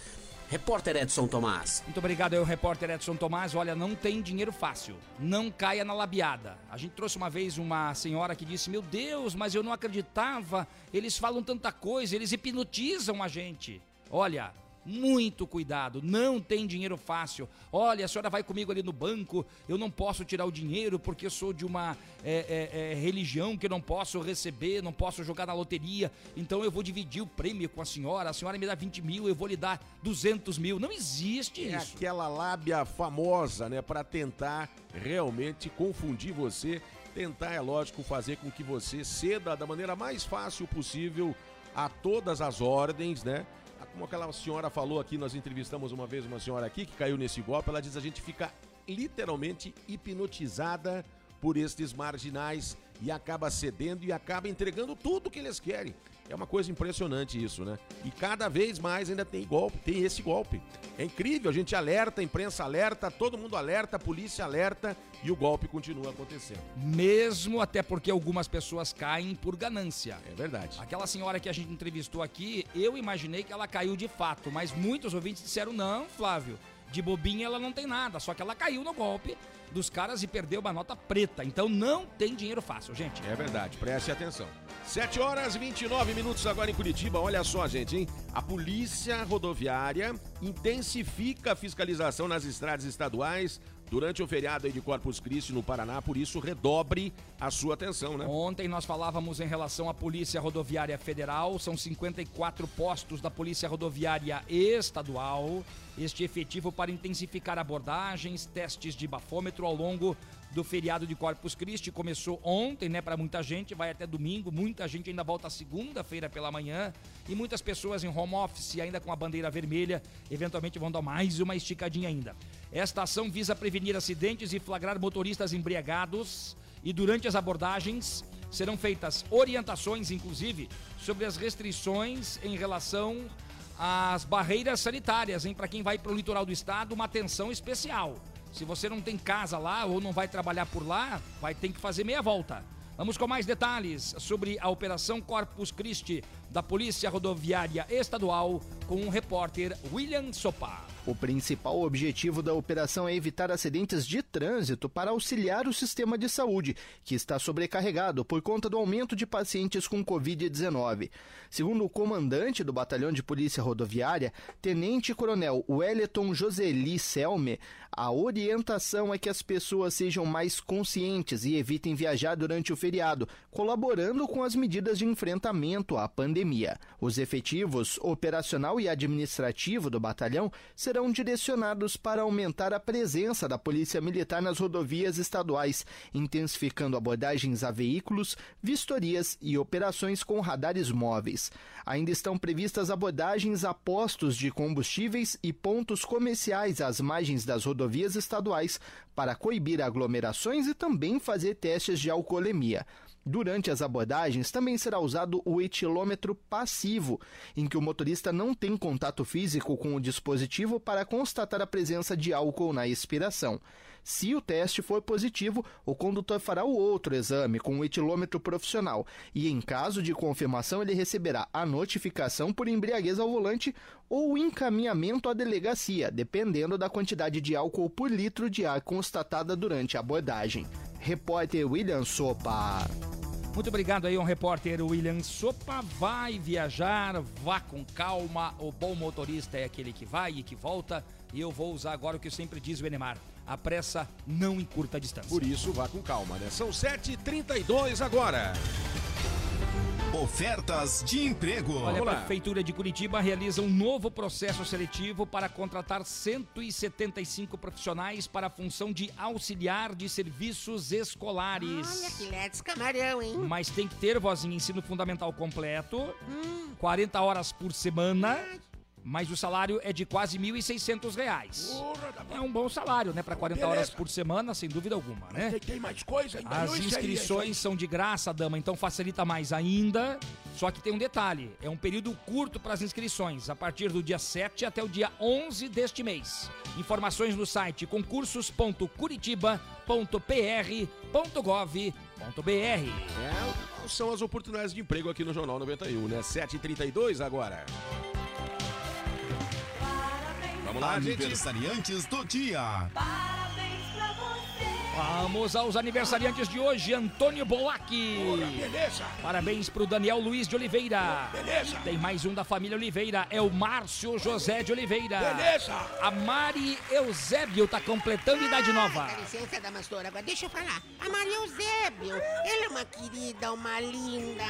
S12: Repórter Edson Tomás.
S4: Muito obrigado, eu, repórter Edson Tomás. Olha, não tem dinheiro fácil. Não caia na labiada. A gente trouxe uma vez uma senhora que disse: Meu Deus, mas eu não acreditava. Eles falam tanta coisa, eles hipnotizam a gente. Olha, muito cuidado, não tem dinheiro fácil. Olha, a senhora vai comigo ali no banco, eu não posso tirar o dinheiro porque sou de uma é, é, é, religião que eu não posso receber, não posso jogar na loteria, então eu vou dividir o prêmio com a senhora. A senhora me dá 20 mil, eu vou lhe dar 200 mil. Não existe
S2: é
S4: isso.
S2: aquela lábia famosa, né, para tentar realmente confundir você, tentar, é lógico, fazer com que você ceda da maneira mais fácil possível a todas as ordens, né? Como aquela senhora falou aqui, nós entrevistamos uma vez uma senhora aqui que caiu nesse golpe, ela diz a gente fica literalmente hipnotizada por estes marginais e acaba cedendo e acaba entregando tudo que eles querem. É uma coisa impressionante isso, né? E cada vez mais ainda tem golpe, tem esse golpe. É incrível, a gente alerta, a imprensa alerta, todo mundo alerta, a polícia alerta e o golpe continua acontecendo.
S4: Mesmo até porque algumas pessoas caem por ganância.
S2: É verdade.
S4: Aquela senhora que a gente entrevistou aqui, eu imaginei que ela caiu de fato, mas muitos ouvintes disseram: não, Flávio, de bobinha ela não tem nada, só que ela caiu no golpe dos caras e perdeu uma nota preta. Então não tem dinheiro fácil, gente.
S2: É verdade, preste atenção. 7 horas e 29 minutos agora em Curitiba. Olha só, gente, hein? A Polícia Rodoviária intensifica a fiscalização nas estradas estaduais durante o feriado de Corpus Christi no Paraná, por isso redobre a sua atenção, né?
S4: Ontem nós falávamos em relação à Polícia Rodoviária Federal, são 54 postos da Polícia Rodoviária Estadual. Este efetivo para intensificar abordagens, testes de bafômetro ao longo do feriado de Corpus Christi. Começou ontem, né, para muita gente, vai até domingo. Muita gente ainda volta segunda-feira pela manhã e muitas pessoas em home office ainda com a bandeira vermelha, eventualmente vão dar mais uma esticadinha ainda. Esta ação visa prevenir acidentes e flagrar motoristas embriagados e durante as abordagens serão feitas orientações, inclusive, sobre as restrições em relação às barreiras sanitárias, hein? Para quem vai para o litoral do estado, uma atenção especial. Se você não tem casa lá ou não vai trabalhar por lá, vai ter que fazer meia volta. Vamos com mais detalhes sobre a Operação Corpus Christi da Polícia Rodoviária Estadual com o repórter William Sopa.
S13: O principal objetivo da operação é evitar acidentes de trânsito para auxiliar o sistema de saúde, que está sobrecarregado por conta do aumento de pacientes com Covid-19. Segundo o comandante do Batalhão de Polícia Rodoviária, Tenente Coronel Wellington Joseli Selme, a orientação é que as pessoas sejam mais conscientes e evitem viajar durante o feriado, colaborando com as medidas de enfrentamento à pandemia. Os efetivos operacional e administrativo do batalhão serão direcionados para aumentar a presença da Polícia Militar nas rodovias estaduais, intensificando abordagens a veículos, vistorias e operações com radares móveis. Ainda estão previstas abordagens a postos de combustíveis e pontos comerciais às margens das rodovias estaduais para coibir aglomerações e também fazer testes de alcoolemia. Durante as abordagens, também será usado o etilômetro passivo, em que o motorista não tem contato físico com o dispositivo para constatar a presença de álcool na expiração. Se o teste for positivo, o condutor fará o outro exame com o etilômetro profissional e, em caso de confirmação, ele receberá a notificação por embriaguez ao volante ou encaminhamento à delegacia, dependendo da quantidade de álcool por litro de ar constatada durante a abordagem. Repórter William Sopa.
S4: Muito obrigado aí, um repórter William Sopa. Vai viajar, vá com calma. O bom motorista é aquele que vai e que volta. E eu vou usar agora o que sempre diz o Enemar: a pressa não encurta a distância.
S2: Por isso, vá com calma, né? São 7h32 agora.
S11: Ofertas de emprego.
S4: Olha, a Prefeitura de Curitiba realiza um novo processo seletivo para contratar 175 profissionais para a função de auxiliar de serviços escolares.
S6: Olha que letes camarão, hein?
S4: Mas tem que ter vozinha ensino fundamental completo, 40 horas por semana. Mas o salário é de quase 1.600 reais. É um bom salário, né? Para 40
S5: Beleza.
S4: horas por semana, sem dúvida alguma, né?
S5: Tem, tem mais coisa ainda?
S4: As
S5: aí,
S4: inscrições são de graça, dama, então facilita mais ainda. Só que tem um detalhe: é um período curto para as inscrições, a partir do dia 7 até o dia 11 deste mês. Informações no site concursos.curitiba.pr.gov.br.
S2: É, são as oportunidades de emprego aqui no Jornal 91, né? 7h32 agora. Vamos lá, gente.
S11: Aniversariantes do dia.
S4: Vamos aos aniversariantes de hoje, Antônio Bolac.
S5: Beleza.
S4: Parabéns pro Daniel Luiz de Oliveira.
S5: Beleza.
S4: Tem mais um da família Oliveira, é o Márcio José de Oliveira.
S5: Beleza.
S4: A Mari Eusébio tá completando idade nova.
S6: Dá licença, Damastor. Agora deixa eu falar. A Maria Eusébio, ela é uma querida, uma linda.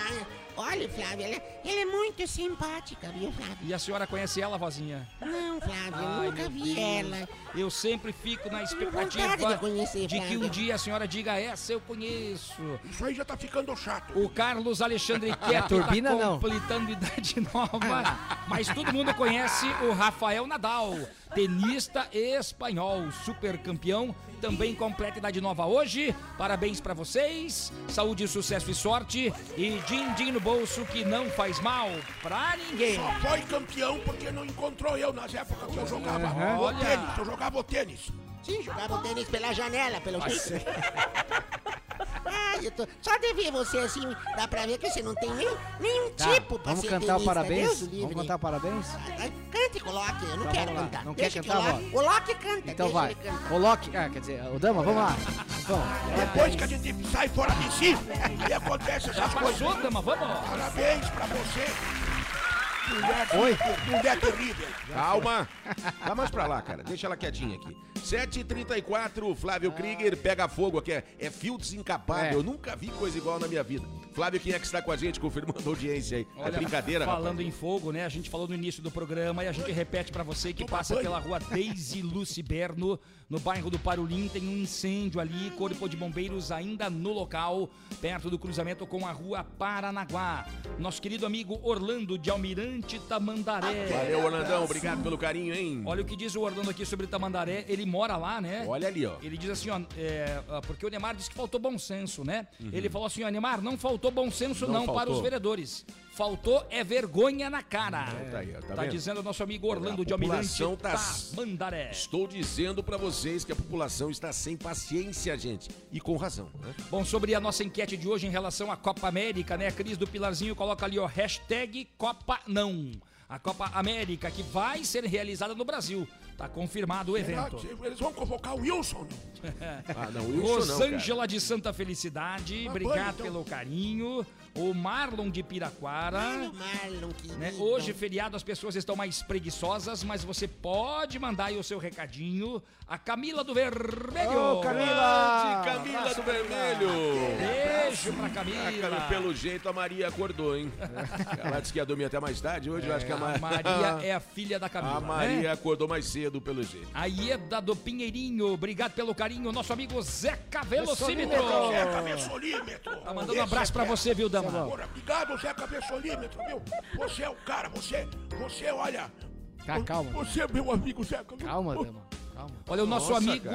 S6: Olha, Flávia, ela, ela é muito simpática, viu, Flávia?
S4: E a senhora conhece ela, vozinha?
S6: Não, Flávia, eu
S4: Ai,
S6: nunca
S4: meu
S6: vi
S4: Deus.
S6: ela.
S4: Eu sempre fico na expectativa
S6: de conhecer,
S4: de que um dia a senhora diga essa eu conheço.
S5: Isso aí já tá ficando chato.
S4: O Carlos Alexandre Quieto tá
S3: não.
S4: completando idade nova. Mas todo mundo conhece o Rafael Nadal, tenista espanhol, super campeão, também completa idade nova hoje. Parabéns pra vocês, saúde, sucesso e sorte. E din-din no bolso que não faz mal pra ninguém.
S5: Só foi campeão porque não encontrou eu nas épocas que eu jogava
S4: Aham.
S5: o
S4: Olha.
S5: tênis. Eu jogava o tênis.
S6: Sim, jogava o tênis pela janela, pelo jeito. Ai, eu tô... Só de ver você assim, dá pra ver que você não tem nem, nenhum
S3: Tá,
S6: tipo pra
S3: vamos
S6: ser
S3: cantar o
S6: tenista,
S3: parabéns?
S6: Deus o livre.
S3: Vamos cantar parabéns?
S6: Ai, Cante e coloque, eu não
S3: Então
S6: quero cantar.
S3: Não quer
S6: Deixa que
S3: cantar,
S6: o Loki- O Loki canta,
S3: Então
S6: deixa
S3: vai. O Loki, ah, quer dizer, o Dama, vamos lá. Vamos.
S5: Depois que a gente sai fora de si, aí acontece
S4: Já
S5: essas coisas.
S4: passou, dama, vamos.
S5: Parabéns pra você. Mulher,
S2: Oi?
S5: mulher terrível.
S2: Calma. Dá mais pra lá, cara. Deixa ela quietinha aqui. 7h34, Flávio Krieger pega fogo aqui. É, é fio desencapado.
S3: É.
S2: Eu nunca vi coisa igual na minha vida. Flávio, quem é que está com a gente confirmando a audiência aí? é brincadeira,
S4: Falando
S2: rapaz.
S4: em fogo, né? A gente falou no início do programa e a gente repete pra você que passa pela rua Deise Luciberno, no bairro do Parolim, tem um incêndio ali, corpo de bombeiros ainda no local, perto do cruzamento com a rua Paranaguá. Nosso querido amigo Orlando de Almirante Tamandaré.
S2: Valeu, Orlandão. Obrigado pelo carinho, hein?
S4: Olha o que diz o Orlando aqui sobre Tamandaré. Ele mora lá, né?
S2: Olha ali, ó.
S4: Ele diz assim, ó, é, ah, porque o Neymar disse que faltou bom senso, né?
S2: Uhum.
S4: Ele falou assim, ó, Neymar, não faltou bom senso
S2: Não
S4: não, para os vereadores. Faltou é vergonha na cara.
S2: tá aí, ó, tá
S4: tá dizendo o nosso amigo Orlando
S2: A
S4: de Almirante
S2: população tá-
S4: Tamandaré.
S2: Estou dizendo pra vocês que a população está sem paciência, gente. E com razão, né?
S4: Bom, sobre a nossa enquete de hoje em relação à Copa América, né? A Cris do Pilarzinho coloca ali, ó, hashtag Copa Não. A Copa América que vai ser realizada no Brasil. Tá confirmado o evento.
S5: Eles vão convocar o Wilson.
S2: Ah, não, Wilson não,
S4: Rosângela de Santa Felicidade,
S5: Ah,
S4: obrigado
S5: então.
S4: pelo carinho. O Marlon de Piraquara.
S6: Marlon, querido.
S4: né? Hoje, feriado, as pessoas estão mais preguiçosas, mas você pode mandar aí o seu recadinho. A Camila do Vermelho.
S3: Ô, Camila!
S2: Grande Camila do Vermelho!
S4: Beijo pra
S2: Ah,
S4: Camila.
S2: pelo jeito a Maria acordou, hein? Ela disse que ia dormir até mais tarde. Hoje eu acho que a, Ma-
S4: A Maria é a filha da Camila.
S2: A Maria
S4: né?
S2: acordou mais cedo, pelo jeito.
S4: A Ieda do Pinheirinho, obrigado pelo carinho. Nosso amigo Zeca Velocímetro.
S5: Zé Cabeçolímetro.
S4: Tá mandando um abraço pra você, viu, Dama?
S5: Ora, Obrigado, Zé Cabeçolímetro, meu. Você é o cara, você, você, olha.
S3: Ca- calma.
S5: Você é meu amigo, Zé.
S3: Calma, Dama. Calma.
S4: Olha, o nosso
S2: Nossa,
S4: amigo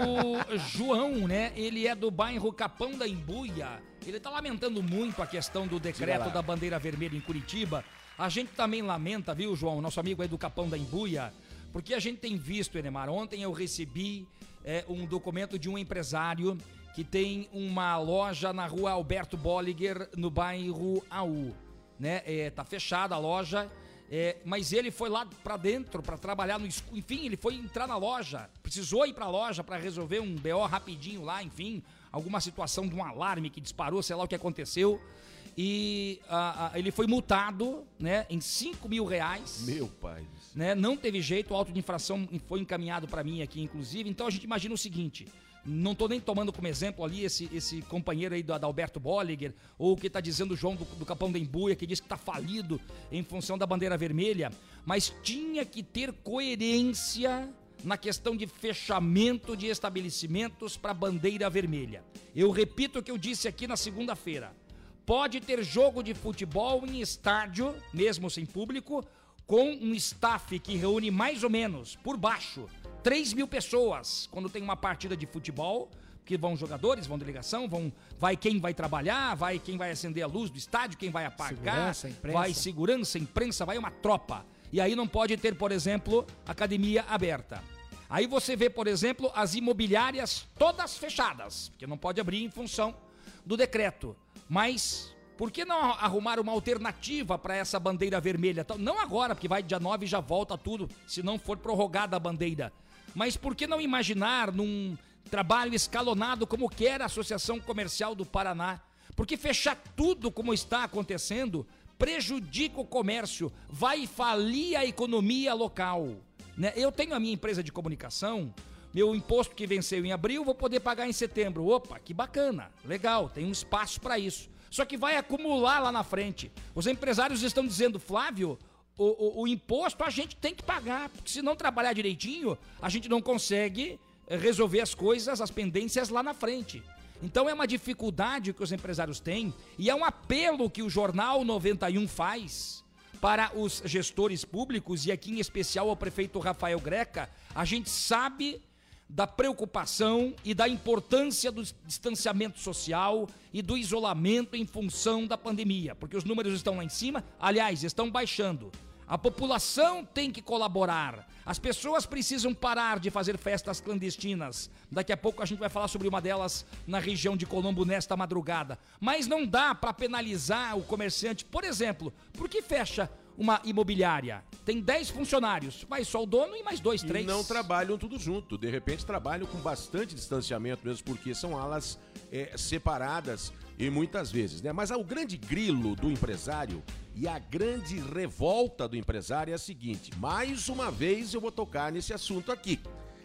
S4: João, né? Ele é do bairro Capão da Embuia. Ele tá lamentando muito a questão do decreto da bandeira vermelha em Curitiba. A gente também lamenta, viu, João? Nosso amigo aí do Capão da Embuia. Porque a gente tem visto, Enemar. Ontem eu recebi é, um documento de um empresário que tem uma loja na rua Alberto Bolliger, no bairro AU. Né? É, tá fechada a loja. É, mas ele foi lá pra dentro pra trabalhar no escuro. Enfim, ele foi entrar na loja. Precisou ir pra loja pra resolver um BO rapidinho lá, enfim. Alguma situação de um alarme que disparou, sei lá o que aconteceu. E ah, ah, ele foi multado, né, em 5 mil reais.
S2: Meu pai.
S4: Né? Não teve jeito, o auto de infração foi encaminhado pra mim aqui, inclusive. Então a gente imagina o seguinte: não tô nem tomando como exemplo ali esse, esse companheiro aí do Adalberto Bolliger, ou o que tá dizendo o João do, do Capão da Embuia, que diz que tá falido em função da bandeira vermelha, mas tinha que ter coerência na questão de fechamento de estabelecimentos para bandeira vermelha. Eu repito o que eu disse aqui na segunda-feira. Pode ter jogo de futebol em estádio, mesmo sem público, com um staff que reúne mais ou menos, por baixo, 3 mil pessoas quando tem uma partida de futebol, que vão jogadores, vão delegação, vão, vai quem vai trabalhar, vai quem vai acender a luz do estádio, quem vai apagar,
S3: Segurança,
S4: vai segurança, imprensa, vai uma tropa. E aí não pode ter, por exemplo, academia aberta. Aí você vê, por exemplo, as imobiliárias todas fechadas, porque não pode abrir em função do decreto. Mas por que não arrumar uma alternativa para essa bandeira vermelha? Então, Não agora, porque vai dia 9 e já volta tudo, se não for prorrogada a bandeira. Mas por que não imaginar num trabalho escalonado como quer a Associação Comercial do Paraná? Porque fechar tudo como está acontecendo prejudica o comércio, vai falir a economia local. né? Eu tenho a minha empresa de comunicação, meu imposto que venceu em abril, vou poder pagar em setembro. Opa, que bacana, legal, tem um espaço para isso. Só que vai acumular lá na frente. Os empresários estão dizendo, Flávio, o, o- o imposto a gente tem que pagar, porque se não trabalhar direitinho, a gente não consegue eh, resolver as coisas, as pendências lá na frente. Então é uma dificuldade que os empresários têm e é um apelo que o Jornal 91 faz para os gestores públicos e aqui em especial ao prefeito Rafael Greca. A gente sabe da preocupação e da importância do distanciamento social e do isolamento em função da pandemia, porque os números estão lá em cima, aliás, estão baixando. A população tem que colaborar. As pessoas precisam parar de fazer festas clandestinas. Daqui a pouco a gente vai falar sobre uma delas na região de Colombo nesta madrugada. Mas não dá para penalizar o comerciante. Por exemplo, por que fecha uma imobiliária? Tem 10 funcionários, vai só o dono e mais dois,
S2: E
S4: três.
S2: não trabalham tudo junto. De repente trabalham com bastante distanciamento mesmo, porque são alas é, separadas e muitas vezes, né? Mas ah, o grande grilo do empresário e a grande revolta do empresário é a seguinte: mais uma vez eu vou tocar nesse assunto aqui.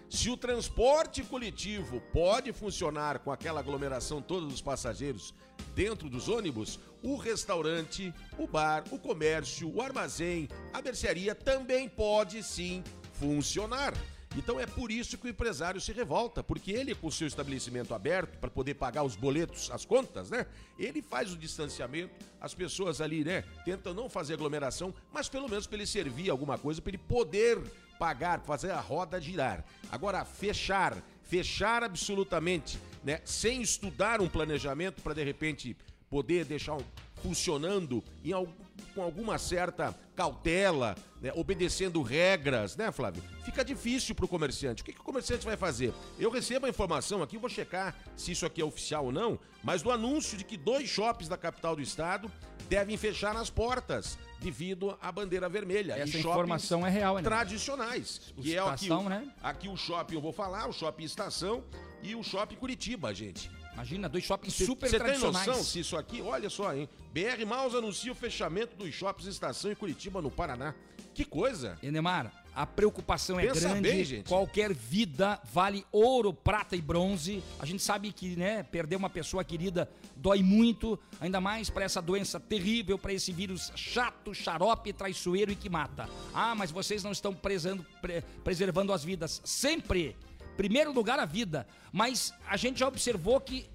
S2: Se o transporte coletivo pode funcionar com aquela aglomeração toda dos passageiros dentro dos ônibus, o restaurante, o bar, o comércio, o armazém, a mercearia também pode sim funcionar. Então é por isso que o empresário se revolta, porque ele, com o seu estabelecimento aberto, para poder pagar os boletos, as contas, né? Ele faz o distanciamento, as pessoas ali, né, tentam não fazer aglomeração, mas pelo menos para ele servir alguma coisa, para ele poder pagar, fazer a roda girar. Agora, fechar, fechar absolutamente, né, sem estudar um planejamento para de repente poder deixar um, funcionando em algum, com alguma certa cautela, né, obedecendo regras, né, Flávio? Fica difícil para o comerciante. O que, que o comerciante vai fazer? Eu recebo a informação aqui, vou checar se isso aqui é oficial ou não, mas do anúncio de que dois shoppings da capital do estado devem fechar as portas devido à bandeira vermelha.
S4: Essa informação é real, né?
S2: Tradicionais. Que é aqui,
S4: Estação,
S2: o-
S4: né?
S2: aqui o shopping eu vou falar, o shopping Estação e o shopping Curitiba, gente.
S4: Imagina, dois shoppings
S2: Cê-
S4: super
S2: Você tem
S4: tradicionais.
S2: noção se isso aqui, olha só, hein? BR Maus anuncia o fechamento dos shoppings Estação em Curitiba, no Paraná. Que coisa!
S4: Enemar, a preocupação é
S2: Pensa
S4: grande.
S2: bem, gente.
S4: Qualquer vida vale ouro, prata e bronze. A gente sabe que, né, perder uma pessoa querida dói muito, ainda mais para essa doença terrível, para esse vírus chato, xarope, traiçoeiro e que mata. Ah, mas vocês não estão pre- preservando as vidas. Sempre. Primeiro lugar a vida, mas a gente já observou que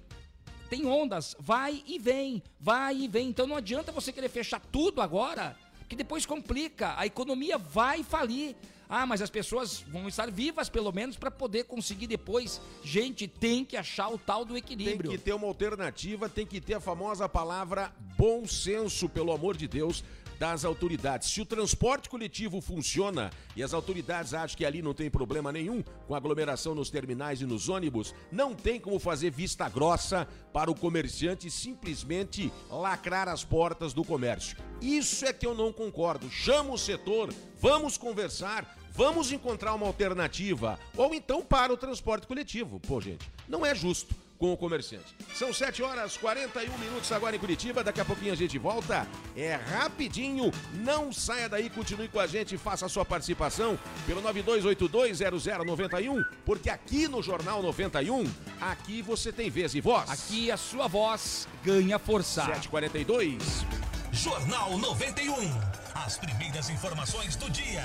S4: tem ondas, vai e vem, vai e vem. Então não adianta você querer fechar tudo agora, que depois complica. A economia vai falir. Ah, mas as pessoas vão estar vivas pelo menos para poder conseguir depois. Gente, tem que achar o tal do
S2: Tem
S4: equilíbrio.
S2: que ter uma alternativa, tem que ter a famosa palavra bom senso, pelo amor de Deus, das autoridades. Se o transporte coletivo funciona e as autoridades acham que ali não tem problema nenhum com aglomeração nos terminais e nos ônibus, não tem como fazer vista grossa para o comerciante simplesmente lacrar as portas do comércio. Isso é que eu não concordo. Chama o setor, vamos conversar, vamos encontrar uma alternativa. Ou então para o transporte coletivo. Pô, gente, não é justo com o comerciante. São 7 horas 41 minutos agora em Curitiba. Daqui a pouquinho a gente volta. É rapidinho. Não saia daí, continue com a gente, faça a sua participação pelo 92820091, porque aqui no Jornal 91, aqui você tem vez e voz.
S4: Aqui a sua voz ganha força.
S2: 742.
S14: Jornal 91. As primeiras informações do dia.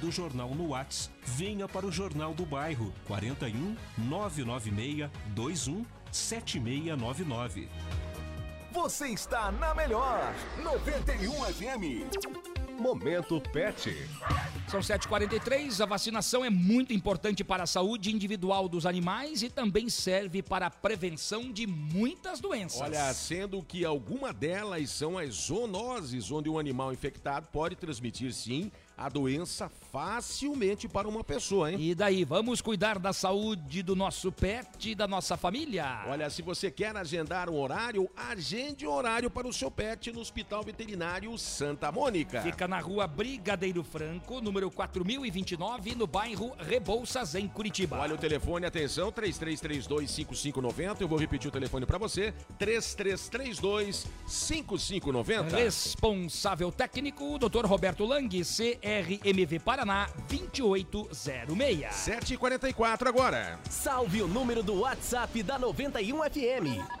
S8: do jornal no Whats. Venha para o Jornal do Bairro 41 996 21 7699.
S9: Você está na melhor 91 FM.
S11: Momento Pet.
S4: São 7h43, a vacinação é muito importante para a saúde individual dos animais e também serve para a prevenção de muitas doenças.
S2: Olha, sendo que alguma delas são as zoonoses, onde um animal infectado pode transmitir sim a doença facilmente para uma pessoa, hein?
S4: E daí, vamos cuidar da saúde do nosso pet e da nossa família?
S2: Olha, se você quer agendar um horário, agende um horário para o seu pet no Hospital Veterinário Santa Mônica.
S4: Fica na rua Brigadeiro Franco, número 4029, no bairro Rebouças, em Curitiba.
S2: Olha o telefone, atenção, 3332-5590. Eu vou repetir o telefone para você, 3332-5590.
S4: Responsável técnico, Dr. Roberto Lang, CRMV Paraná, 2806.
S2: 7h44 agora.
S15: Salve o número do WhatsApp da 91 FM.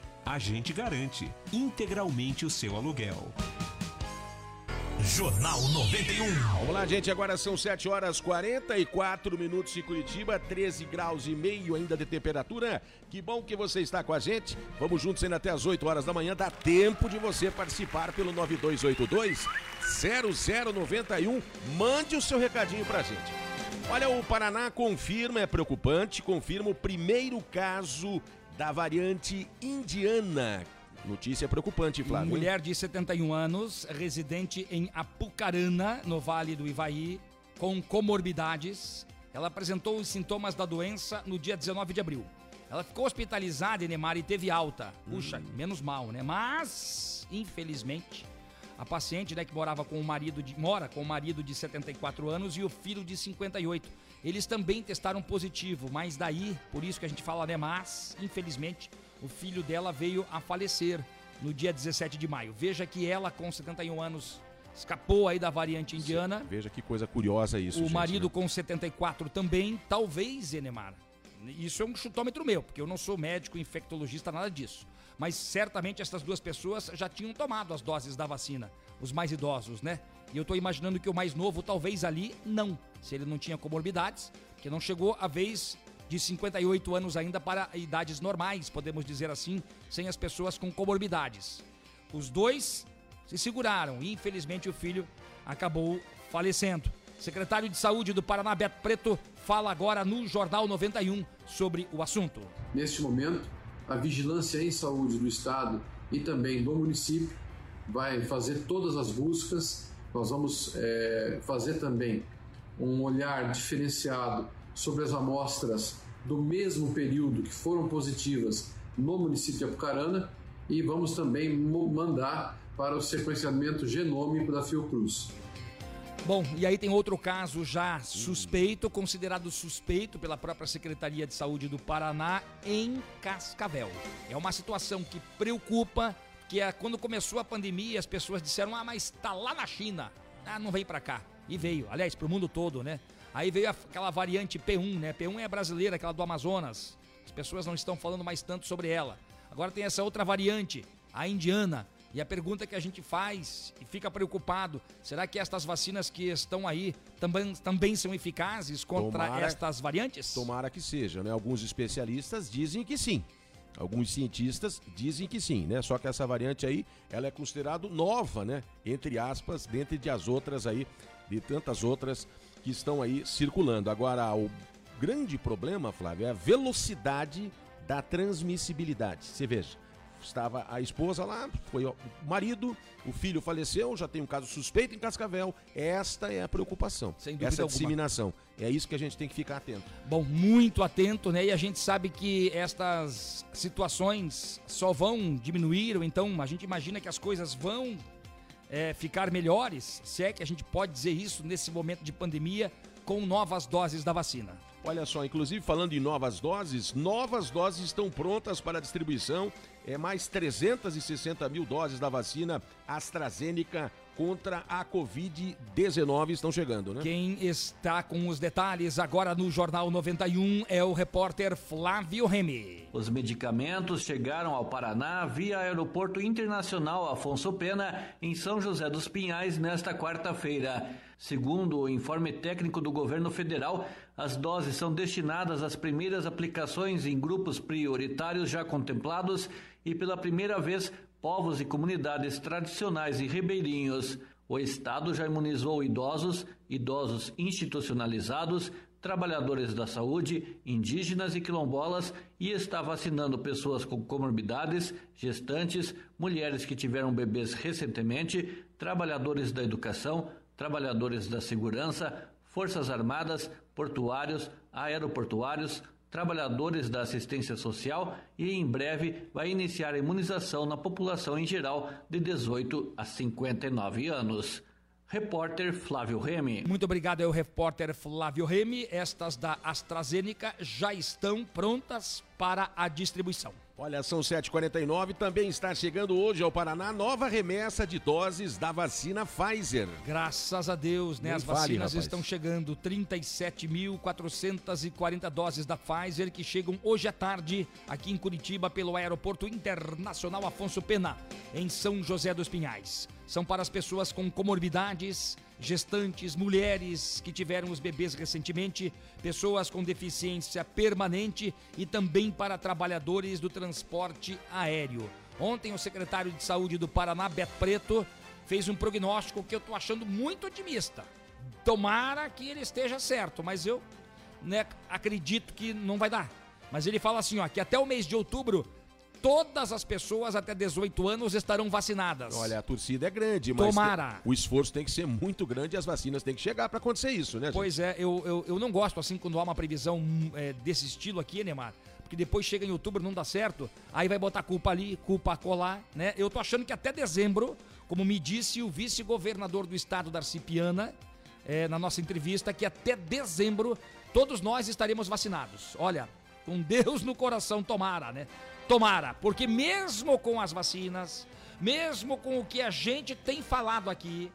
S8: A gente garante integralmente o seu aluguel.
S14: Jornal 91.
S2: Vamos lá, gente. Agora são 7 horas 44 minutos em Curitiba, 13 graus e meio ainda de temperatura. Que bom que você está com a gente. Vamos juntos ainda até as 8 horas da manhã. Dá tempo de você participar pelo 9282 0091. Mande o seu recadinho pra gente. Olha, o Paraná confirma, é preocupante, confirma o primeiro caso da variante indiana. Notícia preocupante, Flávio.
S4: Mulher de 71 anos, residente em Apucarana, no Vale do Ivaí, com comorbidades. Ela apresentou os sintomas da doença no dia 19 de abril. Ela ficou hospitalizada, Enemar, e teve alta. Puxa, menos mal, né? Mas, infelizmente, a paciente, né, que morava com o marido de, mora com o marido de 74 anos e o filho de 58. Eles também testaram positivo, mas daí, por isso que a gente fala, né, mas, infelizmente, o filho dela veio a falecer no dia 17 de maio. Veja que ela, com 71 anos, escapou aí da variante indiana.
S2: Veja que coisa curiosa isso.
S4: o
S2: gente,
S4: marido
S2: né?
S4: com 74 também, talvez, Enemar. Isso é um chutômetro meu, porque eu não sou médico, infectologista, nada disso. Mas certamente essas duas pessoas já tinham tomado as doses da vacina, os mais idosos, né? E eu tô imaginando que o mais novo, talvez ali, não. Se ele não tinha comorbidades, porque não chegou a vez de 58 anos ainda para idades normais, podemos dizer assim, sem as pessoas com comorbidades. Os dois se seguraram e infelizmente o filho acabou falecendo. Secretário de Saúde do Paraná, Beto Preto, fala agora no Jornal 91 sobre o assunto.
S16: Neste momento, a vigilância em saúde do Estado e também do município vai fazer todas as buscas. Nós vamos eh, fazer também um olhar diferenciado sobre as amostras do mesmo período que foram positivas no município de Apucarana e vamos também mandar para o sequenciamento genômico da Fiocruz.
S4: Bom, e aí tem outro caso já suspeito, considerado suspeito pela própria Secretaria de Saúde do Paraná em Cascavel. É uma situação que preocupa, que é quando começou a pandemia, as pessoas disseram: "Ah, mas tá lá na China. Ah, não vem pra cá". E veio, aliás, pro mundo todo, né? Aí veio aquela variante P1, né? P1 é brasileira, aquela do Amazonas. As pessoas não estão falando mais tanto sobre ela. Agora tem essa outra variante, a indiana. E a pergunta que a gente faz e fica preocupado: será que estas vacinas que estão aí também, também são eficazes contra
S2: Tomara-
S4: estas variantes?
S2: Tomara que seja, né? Alguns especialistas dizem que sim. Alguns cientistas dizem que sim, né? Só que essa variante aí, ela é considerada nova, né? Entre aspas, dentre de as outras aí, de tantas outras que estão aí circulando. Agora, o grande problema, Flávio, é a velocidade da transmissibilidade. Você veja, estava a esposa lá, foi o marido, o filho faleceu, já tem um caso suspeito em Cascavel. Esta é a preocupação.
S4: Sem dúvida
S2: Essa
S4: alguma.
S2: disseminação. É isso que a gente tem que ficar atento.
S4: Bom, muito atento, né? E a gente sabe que estas situações só vão diminuir, ou então a gente imagina que as coisas vão é, ficar melhores, se é que a gente pode dizer isso nesse momento de pandemia, com novas doses da vacina.
S2: Olha só, inclusive falando em novas doses, novas doses estão prontas para distribuição. É mais 360 mil doses da vacina AstraZeneca contra a Covid-19 estão chegando, né?
S4: Quem está com os detalhes agora no Jornal 91 é o repórter Flávio Remy.
S17: Os medicamentos chegaram ao Paraná via Aeroporto Internacional Afonso Pena, em São José dos Pinhais, nesta quarta-feira. Segundo o informe técnico do governo federal, as doses são destinadas às primeiras aplicações em grupos prioritários já contemplados e, pela primeira vez, povos e comunidades tradicionais e ribeirinhos. O Estado já imunizou idosos, idosos institucionalizados, trabalhadores da saúde, indígenas e quilombolas e está vacinando pessoas com comorbidades, gestantes, mulheres que tiveram bebês recentemente, trabalhadores da educação, trabalhadores da segurança, forças armadas, portuários, aeroportuários, trabalhadores da assistência social e em breve vai iniciar a imunização na população em geral de 18 a 59 anos. Repórter Flávio Remy.
S4: Muito obrigado, é o repórter Flávio Remy. Estas da AstraZeneca já estão prontas para a distribuição.
S2: Olha, são 7h49, também está chegando hoje ao Paraná nova remessa de doses da vacina Pfizer.
S4: Graças a Deus, né?
S2: Nem
S4: As vacinas estão chegando. 37.440 doses da Pfizer que chegam hoje à tarde aqui em Curitiba pelo Aeroporto Internacional Afonso Pena, em São José dos Pinhais. São para as pessoas com comorbidades, gestantes, mulheres que tiveram os bebês recentemente, pessoas com deficiência permanente e também para trabalhadores do transporte aéreo. Ontem o secretário de Saúde do Paraná, Beto Preto, fez um prognóstico que eu tô achando muito otimista. Tomara que ele esteja certo, mas eu né, acredito que não vai dar. Mas ele fala assim, ó, que até o mês de outubro todas as pessoas até 18 anos estarão vacinadas.
S2: Olha, a torcida é grande, mas
S4: Tomara.
S2: o esforço tem que ser muito grande e as vacinas têm que chegar para acontecer isso, né? gente?
S4: Pois é, eu, eu, eu não gosto assim quando há uma previsão é, desse estilo aqui, Neymar. Porque depois chega em outubro, não dá certo, aí vai botar culpa ali, culpa colar, né? Eu tô achando que até dezembro, como me disse o vice-governador do estado, Darcy Piana, é, na nossa entrevista, que até dezembro todos nós estaremos vacinados. Olha, com Deus no coração, tomara, né? Tomara, porque mesmo com as vacinas, mesmo com o que a gente tem falado aqui,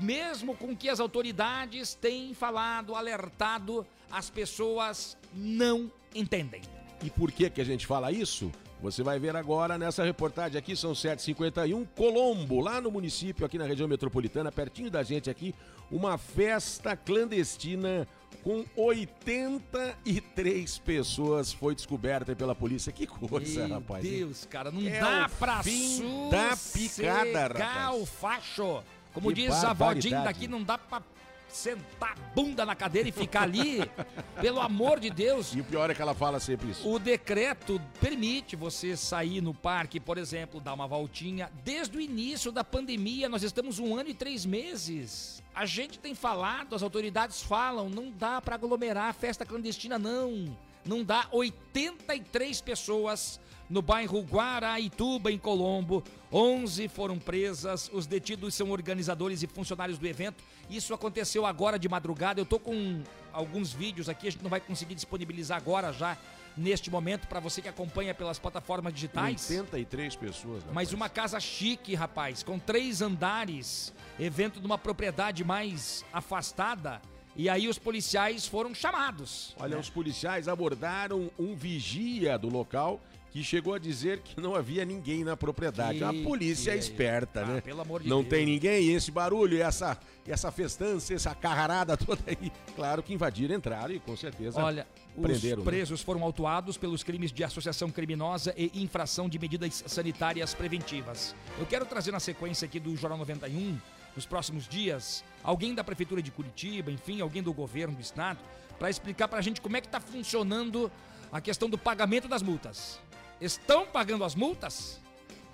S4: mesmo com o que as autoridades têm falado, alertado, as pessoas não entendem.
S2: E por que que a gente fala isso? Você vai ver agora nessa reportagem aqui, são 7h51, Colombo, lá no município, aqui na região metropolitana, pertinho da gente aqui, uma festa clandestina com 83 pessoas foi descoberta pela polícia. Que coisa,
S4: Meu
S2: rapaz. hein?
S4: Deus, cara, não
S2: É
S4: dá pra
S2: fim da picada, rapaz.
S4: o facho. Como
S2: Que
S4: diz a vodinha daqui, não dá pra sentar a bunda na cadeira e ficar ali. Pelo amor de Deus.
S2: E o pior é que ela fala sempre isso.
S4: O decreto permite você sair no parque, por exemplo, dar uma voltinha. Desde o início da pandemia, nós estamos um ano e três meses. A gente tem falado, as autoridades falam, não dá para aglomerar festa clandestina, não. Não dá 83 pessoas no bairro Guaraituba, em Colombo. 11 foram presas. Os detidos são organizadores e funcionários do evento. Isso aconteceu agora de madrugada. Eu tô com alguns vídeos aqui, a gente não vai conseguir disponibilizar agora já neste momento para você que acompanha pelas plataformas digitais.
S2: 83 pessoas. rapaz.
S4: Mas uma casa chique, rapaz, com três andares, evento numa propriedade mais afastada. E aí os policiais foram chamados.
S2: Olha, os policiais abordaram um vigia do local que chegou a dizer que não havia ninguém na propriedade.
S4: Que-
S2: a polícia é esperta,
S4: Ah,
S2: né?
S4: pelo amor de
S2: não
S4: Deus.
S2: tem ninguém, e esse barulho, e essa, e essa festança, essa carrarada toda aí. Claro que invadiram, entraram e com certeza
S4: Olha,
S2: prenderam.
S4: os
S2: né?
S4: presos foram autuados pelos crimes de associação criminosa e infração de medidas sanitárias preventivas. Eu quero trazer na sequência aqui do Jornal 91, nos próximos dias, alguém da Prefeitura de Curitiba, enfim, alguém do governo do estado, para explicar para a gente como é que está funcionando a questão do pagamento das multas. Estão pagando as multas?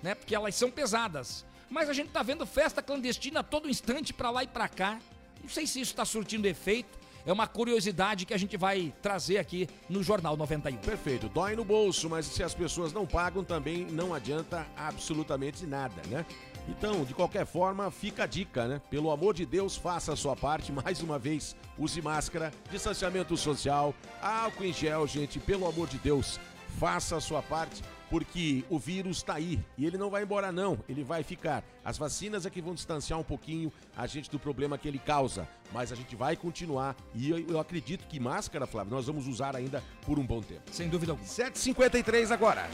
S4: Né? Porque elas são pesadas. Mas a gente está vendo festa clandestina a todo instante para lá e para cá. Não sei se isso está surtindo efeito. É uma curiosidade que a gente vai trazer aqui no Jornal 91.
S2: Perfeito, dói no bolso, mas se as pessoas não pagam também não adianta absolutamente nada, né? Então, de qualquer forma, fica a dica, né? Pelo amor de Deus, faça a sua parte. Mais uma vez, use máscara, distanciamento social, álcool em gel, gente. Pelo amor de Deus, faça a sua parte, porque o vírus está aí e ele não vai embora, não. Ele vai ficar. As vacinas é que vão distanciar um pouquinho a gente do problema que ele causa, mas a gente vai continuar. E eu, eu acredito que máscara, Flávio, nós vamos usar ainda por um bom tempo.
S4: Sem dúvida alguma.
S2: 7h53 agora.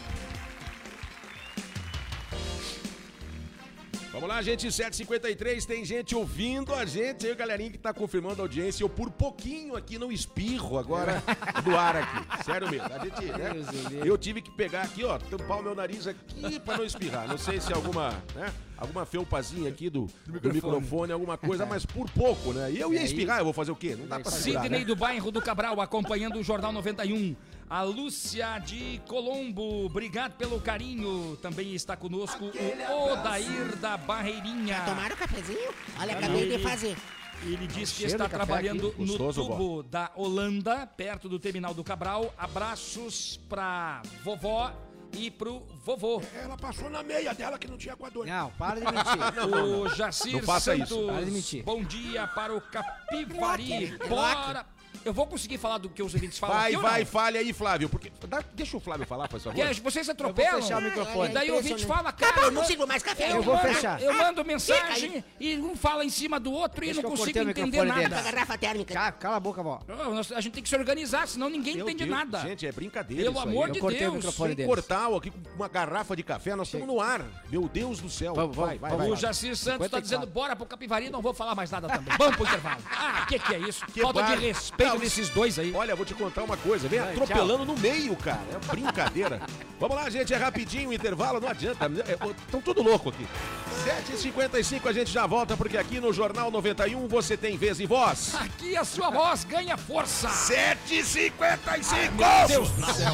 S2: Vamos lá, gente, 7h53, tem gente ouvindo a gente aí, galerinha que tá confirmando a audiência. Eu por pouquinho aqui não espirro agora do ar aqui. Sério mesmo. A gente, né?
S3: Do.
S2: Eu tive que pegar aqui, ó, tampar o meu nariz aqui pra não espirrar. Não sei se alguma, né? Alguma felpazinha aqui do, do microfone. alguma coisa, mas por pouco, né? E eu ia espirrar, eu vou fazer o quê? Não dá pra segurar,
S4: Sidney
S2: né?
S4: do bairro do Cabral acompanhando o Jornal 91. A Lúcia de Colombo, obrigado pelo carinho. Também está conosco o Odair da Barreirinha.
S6: Tomaram o cafezinho? Olha, acabei
S4: não.
S6: de fazer.
S4: Ele diz que está trabalhando
S3: aqui.
S4: no tubo da Holanda, perto do terminal do Cabral. Abraços pra vovó e pro vovô.
S5: Ela passou na meia dela que não tinha coador.
S3: Não, para de mentir.
S4: O Jacir
S2: Não faça
S4: Santos.
S2: isso.
S3: Para de mentir.
S4: Bom dia para o Capivari. Bora. Eu vou conseguir falar do que os ouvintes falam
S2: Vai,
S4: aqui
S2: vai,
S4: não?
S2: fale aí, Flávio. Porque... dá- deixa o Flávio falar, por favor.
S4: Vocês atropelam.
S3: fechar o microfone.
S4: E daí o ouvinte fala,
S6: Acabou,
S4: cara,
S6: eu
S4: eu
S6: não sirvo mais café.
S3: Eu vou
S4: mando-
S3: fechar.
S4: Eu mando mensagem e um fala em cima do outro e não
S3: eu
S4: consigo entender nada.
S6: garrafa térmica.
S3: Cala, cala a boca, vó.
S4: A gente tem que se organizar, senão ninguém
S2: Meu
S4: entende
S2: Deus,
S4: nada.
S2: Gente, é brincadeira
S4: Pelo
S2: isso aí.
S4: amor
S3: Eu
S4: de
S3: cortei o
S4: Deus.
S3: microfone
S2: Sem
S3: deles.
S2: cortar aqui com uma garrafa de café, nós estamos no ar. Meu Deus do céu.
S3: Vamos, vamos,
S2: vai, vai,
S3: vamos.
S2: vai.
S4: O Jacir Santos está
S3: 54.
S4: dizendo, bora pro Capivari, não vou falar mais nada também. Vamos pro intervalo. Ah, o que, que é isso?
S2: Que
S4: Falta
S2: bar-
S4: de respeito
S2: Não,
S4: desses dois aí.
S2: Olha, vou te contar uma coisa. Vem
S3: Vai,
S2: atropelando no meio, cara. É brincadeira. Vamos lá, gente. É rapidinho o intervalo. Não adianta. Estão tudo louco aqui. 7h55 a gente já volta, porque aqui no Jornal 91 você tem vez e voz.
S4: Aqui a sua voz ganha força.
S2: 7h55!
S4: Deus do céu.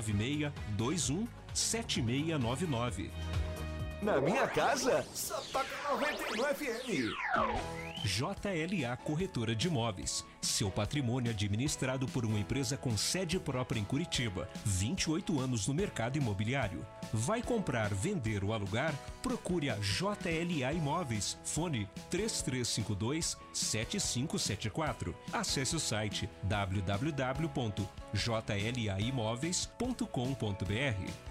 S8: 21 7699.
S9: Na minha casa, só toca 91 FM.
S8: JLA Corretora de Imóveis. Seu patrimônio administrado por uma empresa com sede própria em Curitiba. 28 anos no mercado imobiliário. Vai comprar, vender ou alugar? Procure a JLA Imóveis. Fone 3352 7574. Acesse o site www.jlaimóveis.com.br.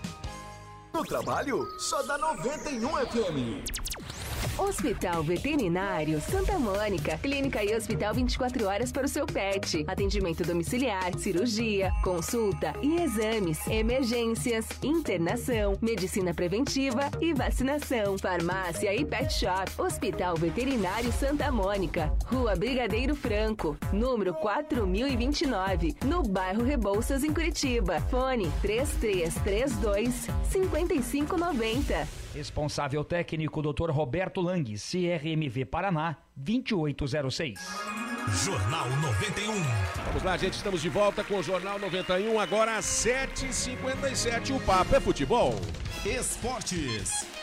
S9: No trabalho, só dá 91 FM.
S10: Hospital Veterinário Santa Mônica. Clínica e hospital 24 horas para o seu pet. Atendimento domiciliar, cirurgia, consulta e exames, emergências, internação, medicina preventiva e vacinação. Farmácia e pet shop. Hospital Veterinário Santa Mônica. Rua Brigadeiro Franco, número 4029, no bairro Rebouças, em Curitiba. Fone 3332 5590.
S4: Responsável técnico Dr. Roberto Lang, CRMV Paraná, 2806.
S14: Jornal 91.
S2: Vamos lá, gente. Estamos de volta com o Jornal 91. Agora às 7h57. O papo é futebol.
S14: Esportes.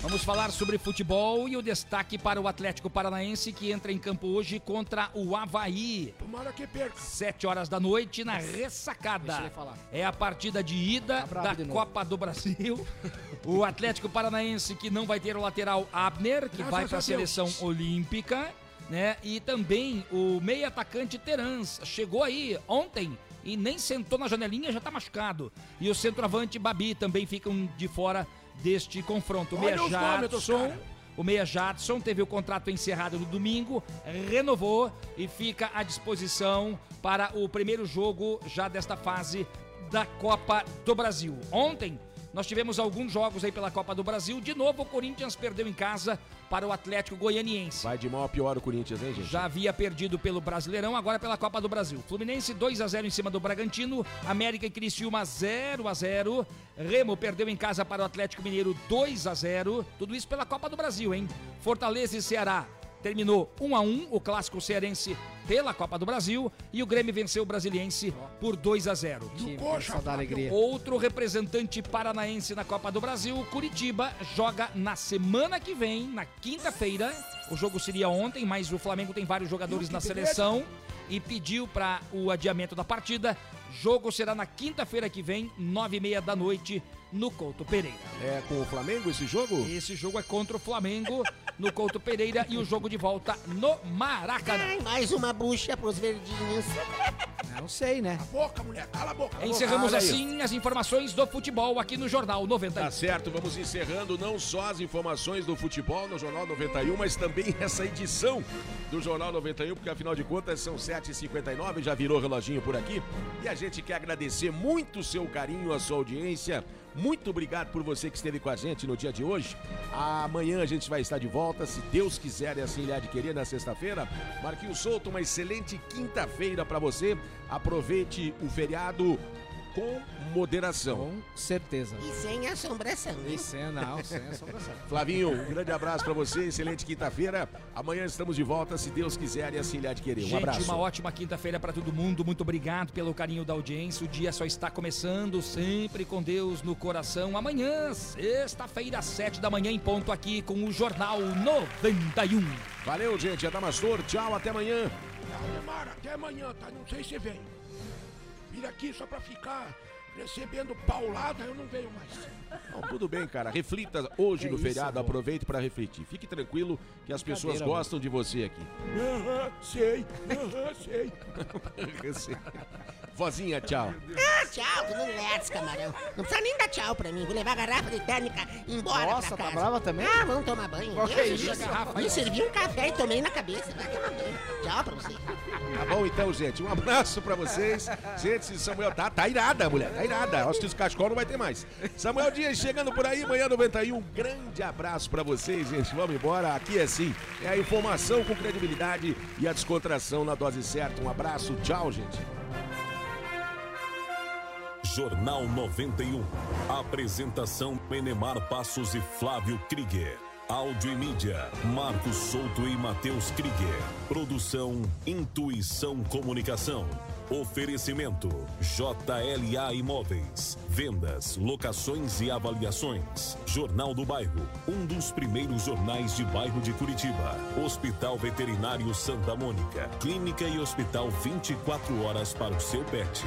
S4: Vamos falar sobre futebol e o destaque para o Atlético Paranaense que entra em campo hoje contra o Havaí.
S5: Tomara que perca.
S4: Sete horas da noite na ressacada. É a partida de ida
S3: Tá
S4: da. Copa do Brasil. o Atlético Paranaense que não vai ter o lateral Abner, que
S5: Graças
S4: vai para a
S5: Deus.
S4: seleção olímpica, né? E também o meia atacante Terans chegou aí ontem e nem sentou na janelinha, já tá machucado. E o centroavante Babi também ficam de fora deste confronto.
S5: Olha
S4: meia Jadson o Meia Jadson teve o contrato encerrado no domingo, renovou e fica à disposição para o primeiro jogo já desta fase da Copa do Brasil. Ontem nós tivemos alguns jogos aí pela Copa do Brasil. De novo, o Corinthians perdeu em casa para o Atlético Goianiense.
S2: Vai de mal a pior o Corinthians, hein, gente?
S4: Já havia perdido pelo Brasileirão, agora pela Copa do Brasil. Fluminense 2 a 0 em cima do Bragantino, América e Criciúma 0 a 0. Remo perdeu em casa para o Atlético Mineiro 2 a 0. Tudo isso pela Copa do Brasil, hein? Fortaleza e Ceará terminou 1 a 1, o clássico cearense pela Copa do Brasil e o Grêmio venceu o Brasiliense por 2 a 0.
S3: Que
S5: Coxa,
S3: dá alegria.
S4: Outro representante paranaense na Copa do Brasil, o Curitiba, joga na semana que vem, na quinta-feira. O jogo seria ontem, mas o Flamengo tem vários jogadores na seleção e pediu para o adiamento da partida. Jogo será na quinta-feira que vem, nove e meia da noite, no Couto Pereira.
S2: É com o Flamengo esse jogo?
S4: Esse jogo é contra o Flamengo, no Couto Pereira, e o jogo de volta no Maracanã.
S6: Ai, mais uma bucha pros verdinhos.
S3: Não sei, né?
S5: Boca, mulher, cala a boca.
S4: Encerramos
S2: Olha aí.
S4: assim as informações do futebol aqui no Jornal 90.
S2: Tá certo, vamos encerrando não só as informações do futebol no Jornal 91, mas também essa edição do Jornal 91, porque afinal de contas são 7h59, já virou reloginho por aqui. E a gente quer agradecer muito o seu carinho, a sua audiência, Muito obrigado por você que esteve com a gente no dia de hoje. Amanhã a gente vai estar de volta, se Deus quiser e assim lhe adquirir na sexta-feira. Marquinhos Souto, uma excelente quinta-feira para você. Aproveite o feriado com moderação.
S3: Com certeza.
S6: E sem assombração.
S3: E sem, não, sem assombração.
S2: Flavinho, um grande abraço para você, excelente quinta-feira. Amanhã estamos de volta, se Deus quiser e assim lhe adquirir. Um
S4: Gente,
S2: abraço.
S4: uma ótima quinta-feira para todo mundo. Muito obrigado pelo carinho da audiência. O dia só está começando, sempre com Deus no coração. Amanhã, sexta-feira, às sete da manhã, em ponto aqui com o Jornal 91.
S2: Valeu, gente. Adamastor, tchau, até amanhã.
S5: Até amanhã, tá? Não sei se vem. Vir aqui só pra ficar recebendo paulada, eu não venho mais.
S2: Não, tudo bem, cara. Reflita hoje
S5: É
S2: no
S5: isso,
S2: feriado, aproveite para refletir. Fique tranquilo que as pessoas gostam de você aqui.
S5: Aham, sei, aham, sei.
S2: Sei. Vozinha, tchau.
S6: Ah, tchau, tudo let's, camarão. Não precisa nem dar tchau pra mim. Vou levar a garrafa de térmica embora
S3: Nossa,
S6: pra
S3: tá
S6: casa.
S3: brava também?
S6: Ah, vamos tomar banho.
S3: Qual que é isso?
S6: Me servi um café e tomei na cabeça. Vai tomar banho. Tchau pra você.
S2: Tá bom então, gente. Um abraço pra vocês. Gente, Samuel tá, tá irada, mulher. Tá irada. Acho que os cascol não vai ter mais. Samuel Dias chegando por aí, manhã 91. Um grande abraço pra vocês, gente. Vamos embora. Aqui é sim. É a informação com credibilidade e a descontração na dose certa. Um abraço. Tchau, gente.
S1: Jornal 91. Apresentação Enemar Passos e Flávio Krieger. Áudio e mídia, Marcos Souto e Matheus Krieger. Produção Intuição Comunicação. Oferecimento JLA Imóveis. Vendas, locações e avaliações. Jornal do Bairro, um dos primeiros jornais de bairro de Curitiba. Hospital Veterinário Santa Mônica. Clínica e hospital 24 horas para o seu pet.